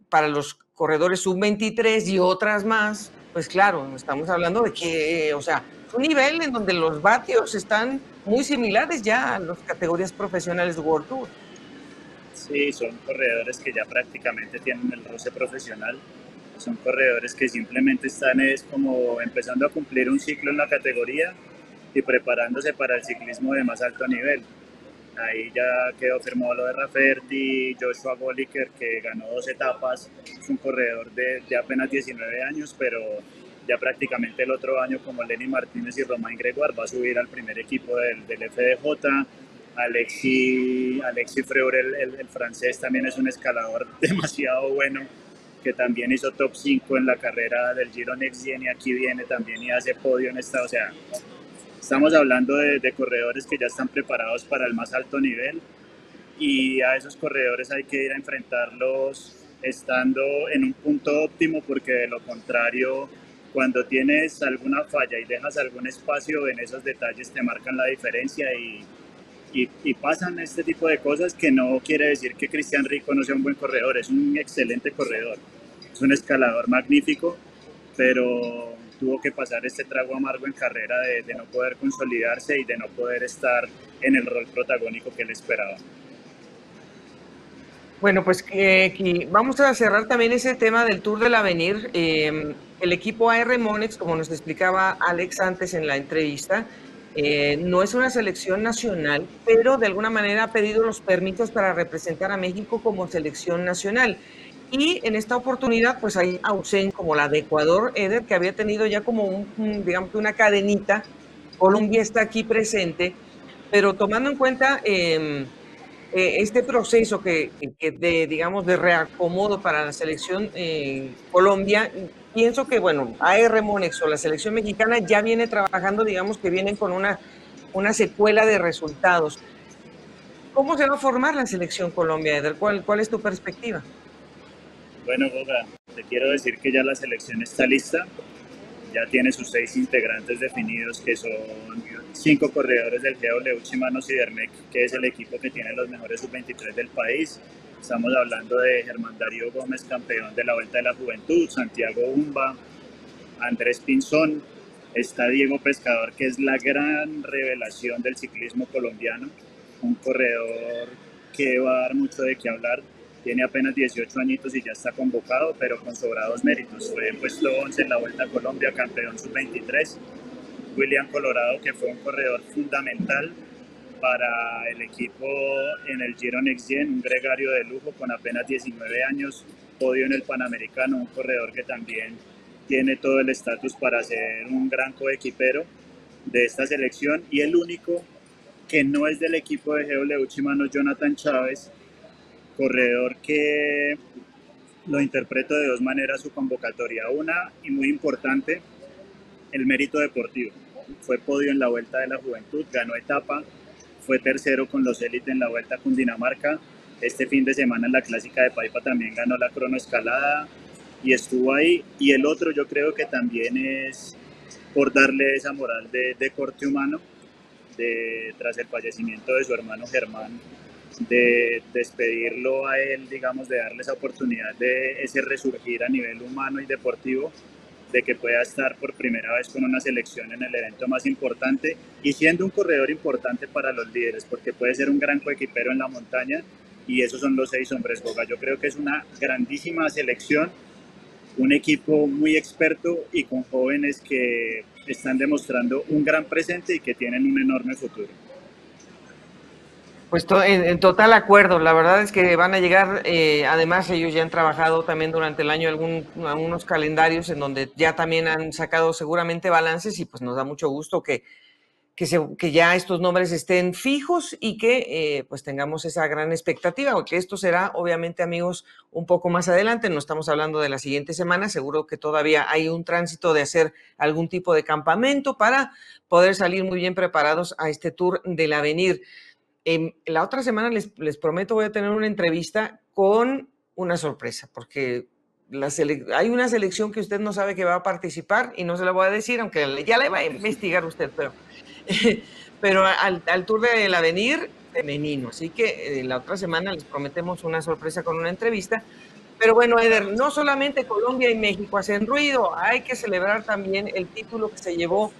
para los corredores sub-23 y otras más, pues claro, estamos hablando de que, o sea, un nivel en donde los vatios están muy similares ya a las categorías profesionales de World Tour. Sí, son corredores que ya prácticamente tienen el roce profesional. Son corredores que simplemente están es como empezando a cumplir un ciclo en la categoría y preparándose para el ciclismo de más alto nivel. Ahí ya quedó firmado lo de Rafferty, Joshua Goliker, que ganó dos etapas, es un corredor de, de, apenas 19 años, pero ya prácticamente el otro año, como Lenny Martínez y Romain Gregoire, va a subir al primer equipo del, del FDJ. Alexi, Alexi Freur, el, el, francés, también es un escalador demasiado bueno, que también hizo top 5 en la carrera del Giro Next Gen y aquí viene también y hace podio en esta, o sea, Estamos hablando de, corredores que ya están preparados para el más alto nivel y a esos corredores hay que ir a enfrentarlos estando en un punto óptimo porque de lo contrario cuando tienes alguna falla y dejas algún espacio en esos detalles te marcan la diferencia y, y, y, pasan este tipo de cosas que no quiere decir que Cristian Rico no sea un buen corredor, es un excelente corredor, es un escalador magnífico, pero tuvo que pasar este trago amargo en carrera de, no poder consolidarse y de no poder estar en el rol protagónico que él esperaba. Bueno, pues eh, vamos a cerrar también ese tema del Tour del Avenir. Eh, el equipo AR Monex, como nos explicaba Alex antes en la entrevista, eh, no es una selección nacional, pero de alguna manera ha pedido los permisos para representar a México como selección nacional. Y en esta oportunidad, pues hay ausencia como la de Ecuador, Eder, que había tenido ya como un, digamos, una cadenita. Colombia está aquí presente, pero tomando en cuenta em, eh, este proceso que, de, digamos, de reacomodo para la selección eh, Colombia, pienso que, bueno, AR Monex o la selección mexicana ya viene trabajando, digamos, que vienen con una, una secuela de resultados. ¿Cómo se va a formar la selección Colombia, Eder? ¿Cuál, cuál es tu perspectiva? Bueno, Goga, te quiero decir que ya la selección está lista. Ya tiene sus seis integrantes definidos, que son cinco corredores del GW Chimanos y Dermec, que es el equipo que tiene los mejores sub-23 del país. Estamos hablando de Germán Darío Gómez, campeón de la Vuelta de la Juventud, Santiago Umba, Andrés Pinzón, Está Diego Pescador, que es la gran revelación del ciclismo colombiano, un corredor que va a dar mucho de qué hablar. Tiene apenas 18 añitos y ya está convocado, pero con sobrados méritos. Fue puesto 11 en la Vuelta a Colombia, campeón sub-23. William Colorado, que fue un corredor fundamental para el equipo en el Giro Next Gen, un gregario de lujo con apenas 19 años, podio en el Panamericano, un corredor que también tiene todo el estatus para ser un gran coequipero de esta selección y el único que no es del equipo de GW Chimano, Jonathan Chávez, corredor que lo interpreto de dos maneras su convocatoria. Una, y muy importante, el mérito deportivo. Fue podio en la Vuelta de la Juventud, ganó etapa, fue tercero con los élites en la Vuelta a Cundinamarca. Este fin de semana en la Clásica de Paipa también ganó la cronoescalada y estuvo ahí. Y el otro yo creo que también es por darle esa moral de, de corte humano, de, tras el fallecimiento de su hermano Germán, de despedirlo a él, digamos, de darle esa oportunidad de ese resurgir a nivel humano y deportivo de que pueda estar por primera vez con una selección en el evento más importante y siendo un corredor importante para los líderes, porque puede ser un gran coequipero en la montaña y esos son los seis hombres Boga. Yo creo que es una grandísima selección, un equipo muy experto y con jóvenes que están demostrando un gran presente y que tienen un enorme futuro. Pues en, total acuerdo, la verdad es que van a llegar, eh, además ellos ya han trabajado también durante el año algún, algunos calendarios en donde ya también han sacado seguramente balances y pues nos da mucho gusto que, que, se, que ya estos nombres estén fijos y que eh, pues tengamos esa gran expectativa, porque esto será obviamente amigos un poco más adelante, no estamos hablando de la siguiente semana, seguro que todavía hay un tránsito de hacer algún tipo de campamento para poder salir muy bien preparados a este tour del avenir la otra semana les, prometo voy a tener una entrevista con una sorpresa, porque hay una selección que usted no sabe que va a participar y no se la voy a decir, aunque ya le va a investigar usted, pero, pero al, Tour del Avenir femenino. Así que eh, la otra semana les prometemos una sorpresa con una entrevista. Pero bueno, Eder, no solamente Colombia y México hacen ruido, hay que celebrar también el título que se llevó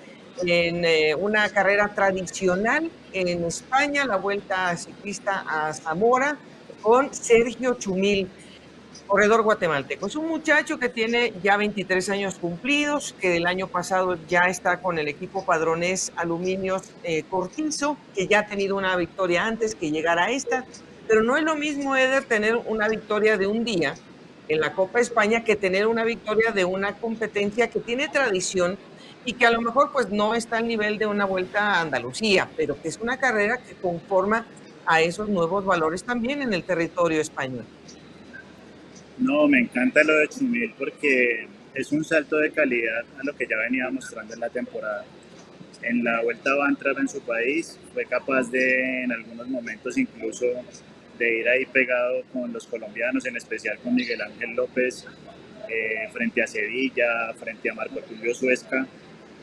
en eh, una carrera tradicional en España, la vuelta ciclista a Zamora, con Sergio Chumil, corredor guatemalteco. Es un muchacho que tiene ya 23 años cumplidos, que del año pasado ya está con el equipo Padrones Aluminios eh, Cortizo, que ya ha tenido una victoria antes que llegara a esta, pero no es lo mismo, Eder, tener una victoria de un día en la Copa España que tener una victoria de una competencia que tiene tradición y que a lo mejor pues no está al nivel de una vuelta a Andalucía, pero que es una carrera que conforma a esos nuevos valores también en el territorio español. No, me encanta lo de Chumil porque es un salto de calidad a lo que ya venía mostrando en la temporada. En la vuelta a entrar en su país, fue capaz de en algunos momentos incluso de ir ahí pegado con los colombianos, en especial con Miguel Ángel López, eh, frente a Sevilla, frente a Marco Tulio Suesca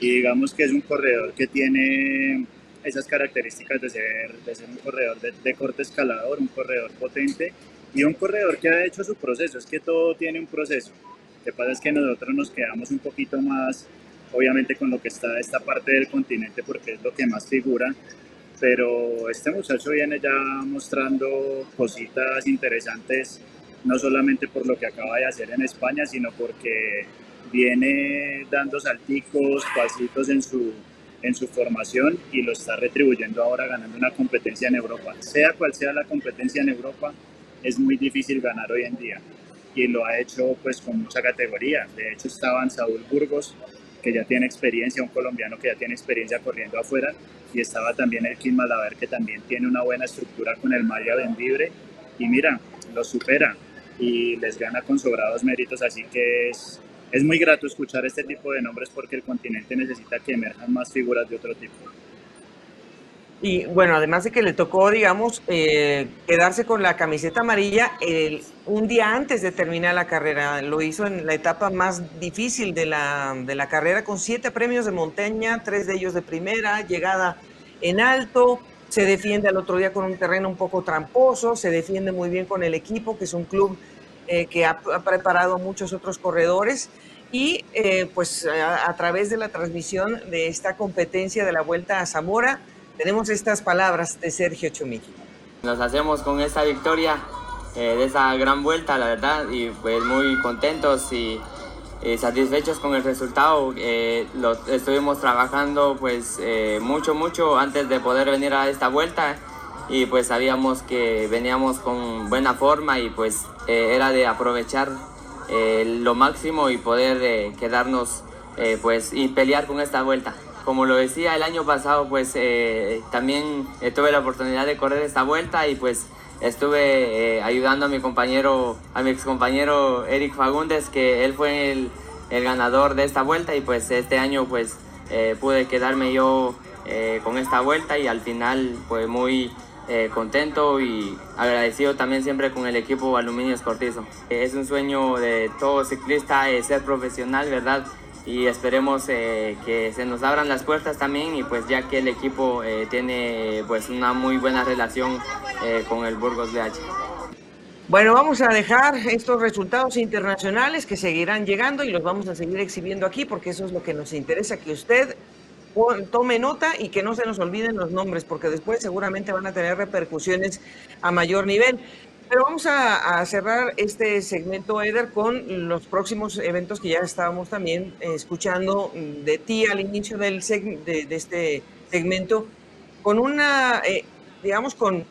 y digamos que es un corredor que tiene esas características de ser, de ser un corredor de, corte escalador, un corredor potente y un corredor que ha hecho su proceso. Es que todo tiene un proceso. Lo que pasa es que nosotros nos quedamos un poquito más, obviamente, con lo que está esta parte del continente porque es lo que más figura. Pero este muchacho viene ya mostrando cositas interesantes, no solamente por lo que acaba de hacer en España, sino porque viene dando salticos, pasitos en su, en su formación y lo está retribuyendo ahora ganando una competencia en Europa. Sea cual sea la competencia en Europa, es muy difícil ganar hoy en día y lo ha hecho pues con mucha categoría. De hecho estaban Saúl Burgos, que ya tiene experiencia, un colombiano que ya tiene experiencia corriendo afuera, y estaba también el Kim Malaver, que también tiene una buena estructura con el Maya Bendibre, y mira, lo supera y les gana con sobrados méritos, así que es, es muy grato escuchar este tipo de nombres porque el continente necesita que emerjan más figuras de otro tipo. Y bueno, además de que le tocó, digamos, eh, quedarse con la camiseta amarilla un día antes de terminar la carrera. Lo hizo en la etapa más difícil de la, de la carrera, con siete premios de montaña, tres de ellos de primera, llegada en alto. Se defiende al otro día con un terreno un poco tramposo, se defiende muy bien con el equipo, que es un club eh, que ha, preparado muchos otros corredores y eh, pues a, través de la transmisión de esta competencia de la Vuelta a Zamora tenemos estas palabras de Sergio Chumillo. Nos hacemos con esta victoria eh, de esa gran vuelta, la verdad, y pues muy contentos y satisfechos con el resultado. Eh, lo estuvimos trabajando pues mucho, mucho antes de poder venir a esta vuelta y pues sabíamos que veníamos con buena forma y pues era de aprovechar eh, lo máximo y poder eh, quedarnos eh, pues y pelear con esta vuelta. Como lo decía el año pasado, pues también tuve la oportunidad de correr esta vuelta y pues estuve ayudando a mi compañero, a mi ex compañero Eric Fagundes, que él fue el, el ganador de esta vuelta y pues este año pues pude quedarme yo con esta vuelta y al final pues muy eh, contento y agradecido también siempre con el equipo Aluminio Escortizo. Es un sueño de todo ciclista eh, ser profesional, ¿verdad? Y esperemos eh, que se nos abran las puertas también y pues ya que el equipo tiene pues una muy buena relación con el Burgos BH. Bueno, vamos a dejar estos resultados internacionales que seguirán llegando y los vamos a seguir exhibiendo aquí porque eso es lo que nos interesa que usted tome nota y que no se nos olviden los nombres, porque después seguramente van a tener repercusiones a mayor nivel. Pero vamos a, cerrar este segmento, Eder, con los próximos eventos que ya estábamos también escuchando de ti al inicio del de, este segmento, con una, eh, digamos, con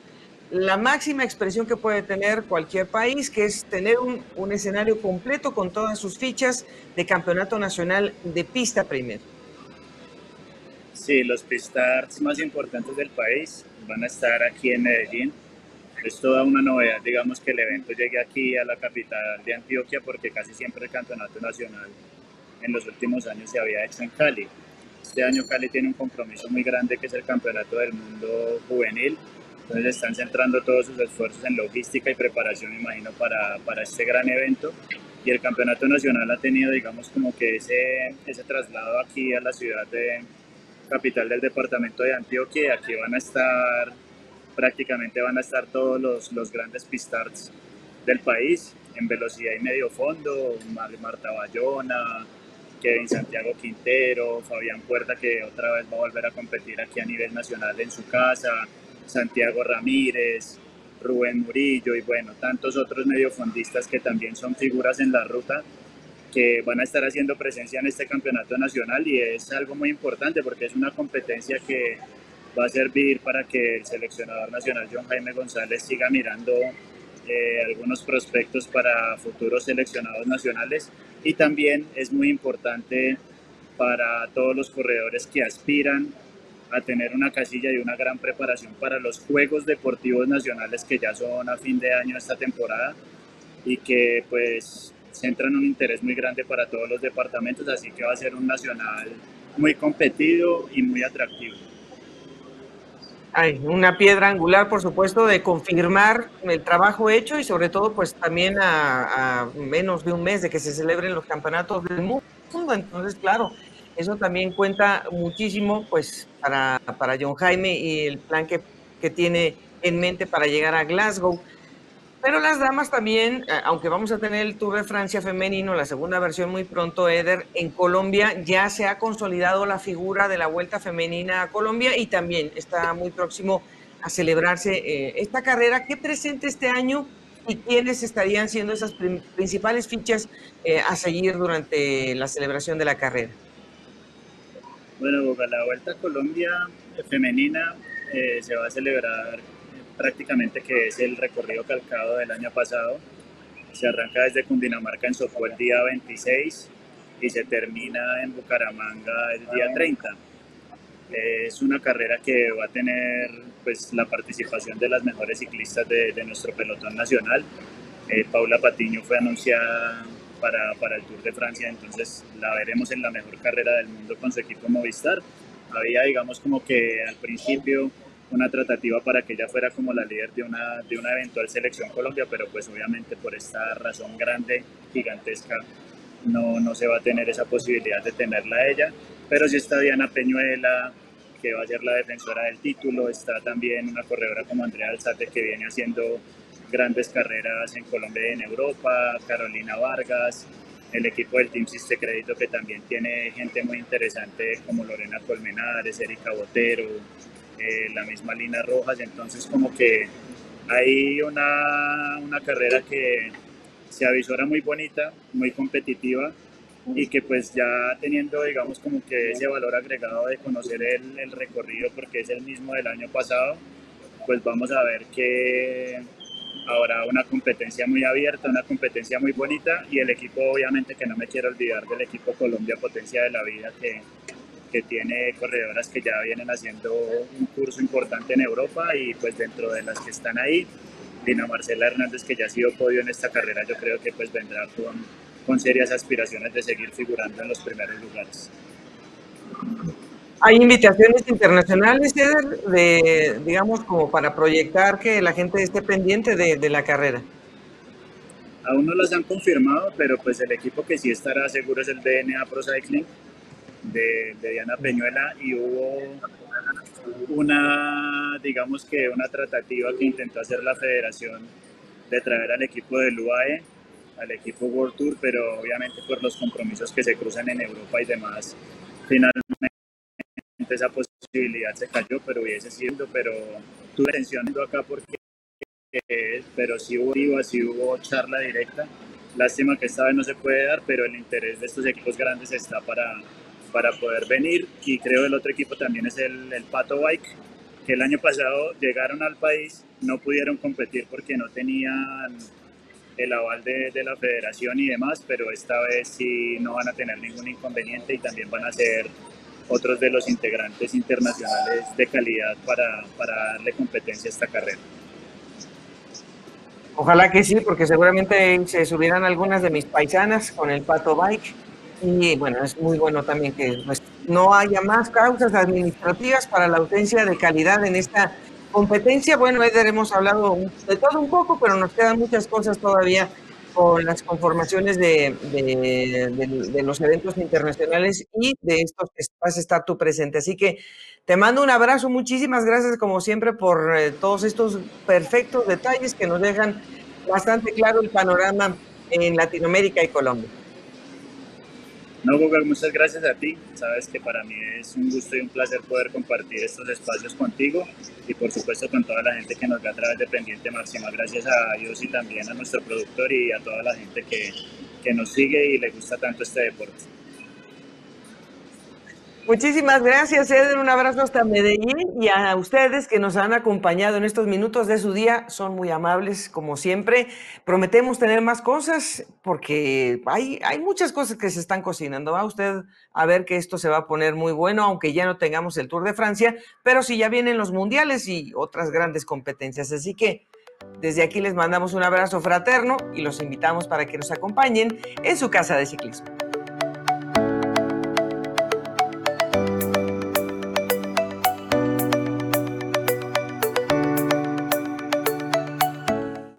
la máxima expresión que puede tener cualquier país, que es tener un escenario completo con todas sus fichas de campeonato nacional de pista primero. Sí, los Pistarts más importantes del país van a estar aquí en Medellín. Es toda una novedad, digamos, que el evento llegue aquí a la capital de Antioquia porque casi siempre el campeonato nacional en los últimos años se había hecho en Cali. Este año Cali tiene un compromiso muy grande que es el campeonato del mundo juvenil. Entonces están centrando todos sus esfuerzos en logística y preparación, imagino, para, para este gran evento. Y el campeonato nacional ha tenido, digamos, como que ese, ese traslado aquí a la ciudad de, capital del departamento de Antioquia. Aquí van a estar, prácticamente van a estar todos los, los grandes pistards del país en velocidad y medio fondo, Marta Bayona, Kevin Santiago Quintero, Fabián Puerta que otra vez va a volver a competir aquí a nivel nacional en su casa, Santiago Ramírez, Rubén Murillo y bueno, tantos otros mediofondistas que también son figuras en la ruta que van a estar haciendo presencia en este campeonato nacional y es algo muy importante porque es una competencia que va a servir para que el seleccionador nacional John Jaime González siga mirando eh, algunos prospectos para futuros seleccionados nacionales. Y también es muy importante para todos los corredores que aspiran a tener una casilla y una gran preparación para los Juegos Deportivos Nacionales que ya son a fin de año esta temporada y que pues centran un interés muy grande para todos los departamentos, así que va a ser un nacional muy competido y muy atractivo. Hay una piedra angular, por supuesto, de confirmar el trabajo hecho y sobre todo, pues también a, menos de un mes de que se celebren los campeonatos del mundo. Entonces, claro, eso también cuenta muchísimo, pues, para, para John Jaime y el plan que, que tiene en mente para llegar a Glasgow. Pero las damas también, eh, aunque vamos a tener el Tour de Francia femenino, la segunda versión muy pronto, Eder, en Colombia ya se ha consolidado la figura de la Vuelta Femenina a Colombia y también está muy próximo a celebrarse eh, esta carrera. ¿Qué presente este año y quiénes estarían siendo esas principales fichas eh, a seguir durante la celebración de la carrera? Bueno, la Vuelta a Colombia femenina se va a celebrar prácticamente que es el recorrido calcado del año pasado. Se arranca desde Cundinamarca en Sopó el día 26 y se termina en Bucaramanga el día 30. Es una carrera que va a tener pues, la participación de las mejores ciclistas de, nuestro pelotón nacional. Eh, Paula Patiño fue anunciada para, para, el Tour de Francia, entonces la veremos en la mejor carrera del mundo con su equipo Movistar. Había, digamos, como que al principio una tratativa para que ella fuera como la líder de una, de una eventual selección Colombia, pero pues obviamente por esta razón grande, gigantesca, no, no se va a tener esa posibilidad de tenerla ella. Pero sí está Diana Peñuela, que va a ser la defensora del título, está también una corredora como Andrea Alzate, que viene haciendo grandes carreras en Colombia y en Europa, Carolina Vargas, el equipo del Team Siste Crédito que también tiene gente muy interesante como Lorena Colmenares, Erika Botero, eh, la misma Lina Rojas, entonces como que hay una, una carrera que se avisora muy bonita, muy competitiva y que pues ya teniendo digamos como que ese valor agregado de conocer el, el recorrido porque es el mismo del año pasado, pues vamos a ver que ahora una competencia muy abierta, una competencia muy bonita y el equipo obviamente que no me quiero olvidar del equipo Colombia Potencia de la Vida que, que tiene corredoras que ya vienen haciendo un curso importante en Europa y pues dentro de las que están ahí, Dina Marcela Hernández que ya ha sido podio en esta carrera, yo creo que pues vendrá con, con serias aspiraciones de seguir figurando en los primeros lugares. Hay invitaciones internacionales, de, digamos, como para proyectar que la gente esté pendiente de, de, la carrera. Aún no las han confirmado, pero pues el equipo que sí estará seguro es el DNA Pro Cycling de, de Diana Peñuela y hubo una, digamos que una tratativa que intentó hacer la federación de traer al equipo del UAE, al equipo World Tour, pero obviamente por los compromisos que se cruzan en Europa y demás, finalmente esa posibilidad se cayó, pero hubiese sido, pero tuve atención acá porque, pero si hubo si hubo charla directa. Lástima que esta vez no se puede dar, pero el interés de estos equipos grandes está para, para poder venir y creo el otro equipo también es el, el Pato Bike, que el año pasado llegaron al país, no pudieron competir porque no tenían el aval de, de, la federación y demás, pero esta vez sí no van a tener ningún inconveniente y también van a ser otros de los integrantes internacionales de calidad para, para darle competencia a esta carrera. Ojalá que sí, porque seguramente se subirán algunas de mis paisanas con el Pato Bike. Y bueno, es muy bueno también que pues, no haya más causas administrativas para la ausencia de calidad en esta competencia. Bueno, Eder, hemos hablado de todo un poco, pero nos quedan muchas cosas todavía con las conformaciones de, los eventos internacionales y de estos que vas a estar tú presente. Así que te mando un abrazo, muchísimas gracias como siempre por eh, todos estos perfectos detalles que nos dejan bastante claro el panorama en Latinoamérica y Colombia. No, Google, muchas gracias a ti. Sabes que para mí es un gusto y un placer poder compartir estos espacios contigo y por supuesto con toda la gente que nos ve a través de Pendiente Máxima. Gracias a Dios y también a nuestro productor y a toda la gente que, que nos sigue y le gusta tanto este deporte. Muchísimas gracias, Eder. Un abrazo hasta Medellín y a ustedes que nos han acompañado en estos minutos de su día. Son muy amables, como siempre. Prometemos tener más cosas porque hay, hay muchas cosas que se están cocinando. Va usted a ver que esto se va a poner muy bueno, aunque ya no tengamos el Tour de Francia, pero sí ya vienen los mundiales y otras grandes competencias. Así que desde aquí les mandamos un abrazo fraterno y los invitamos para que nos acompañen en su casa de ciclismo.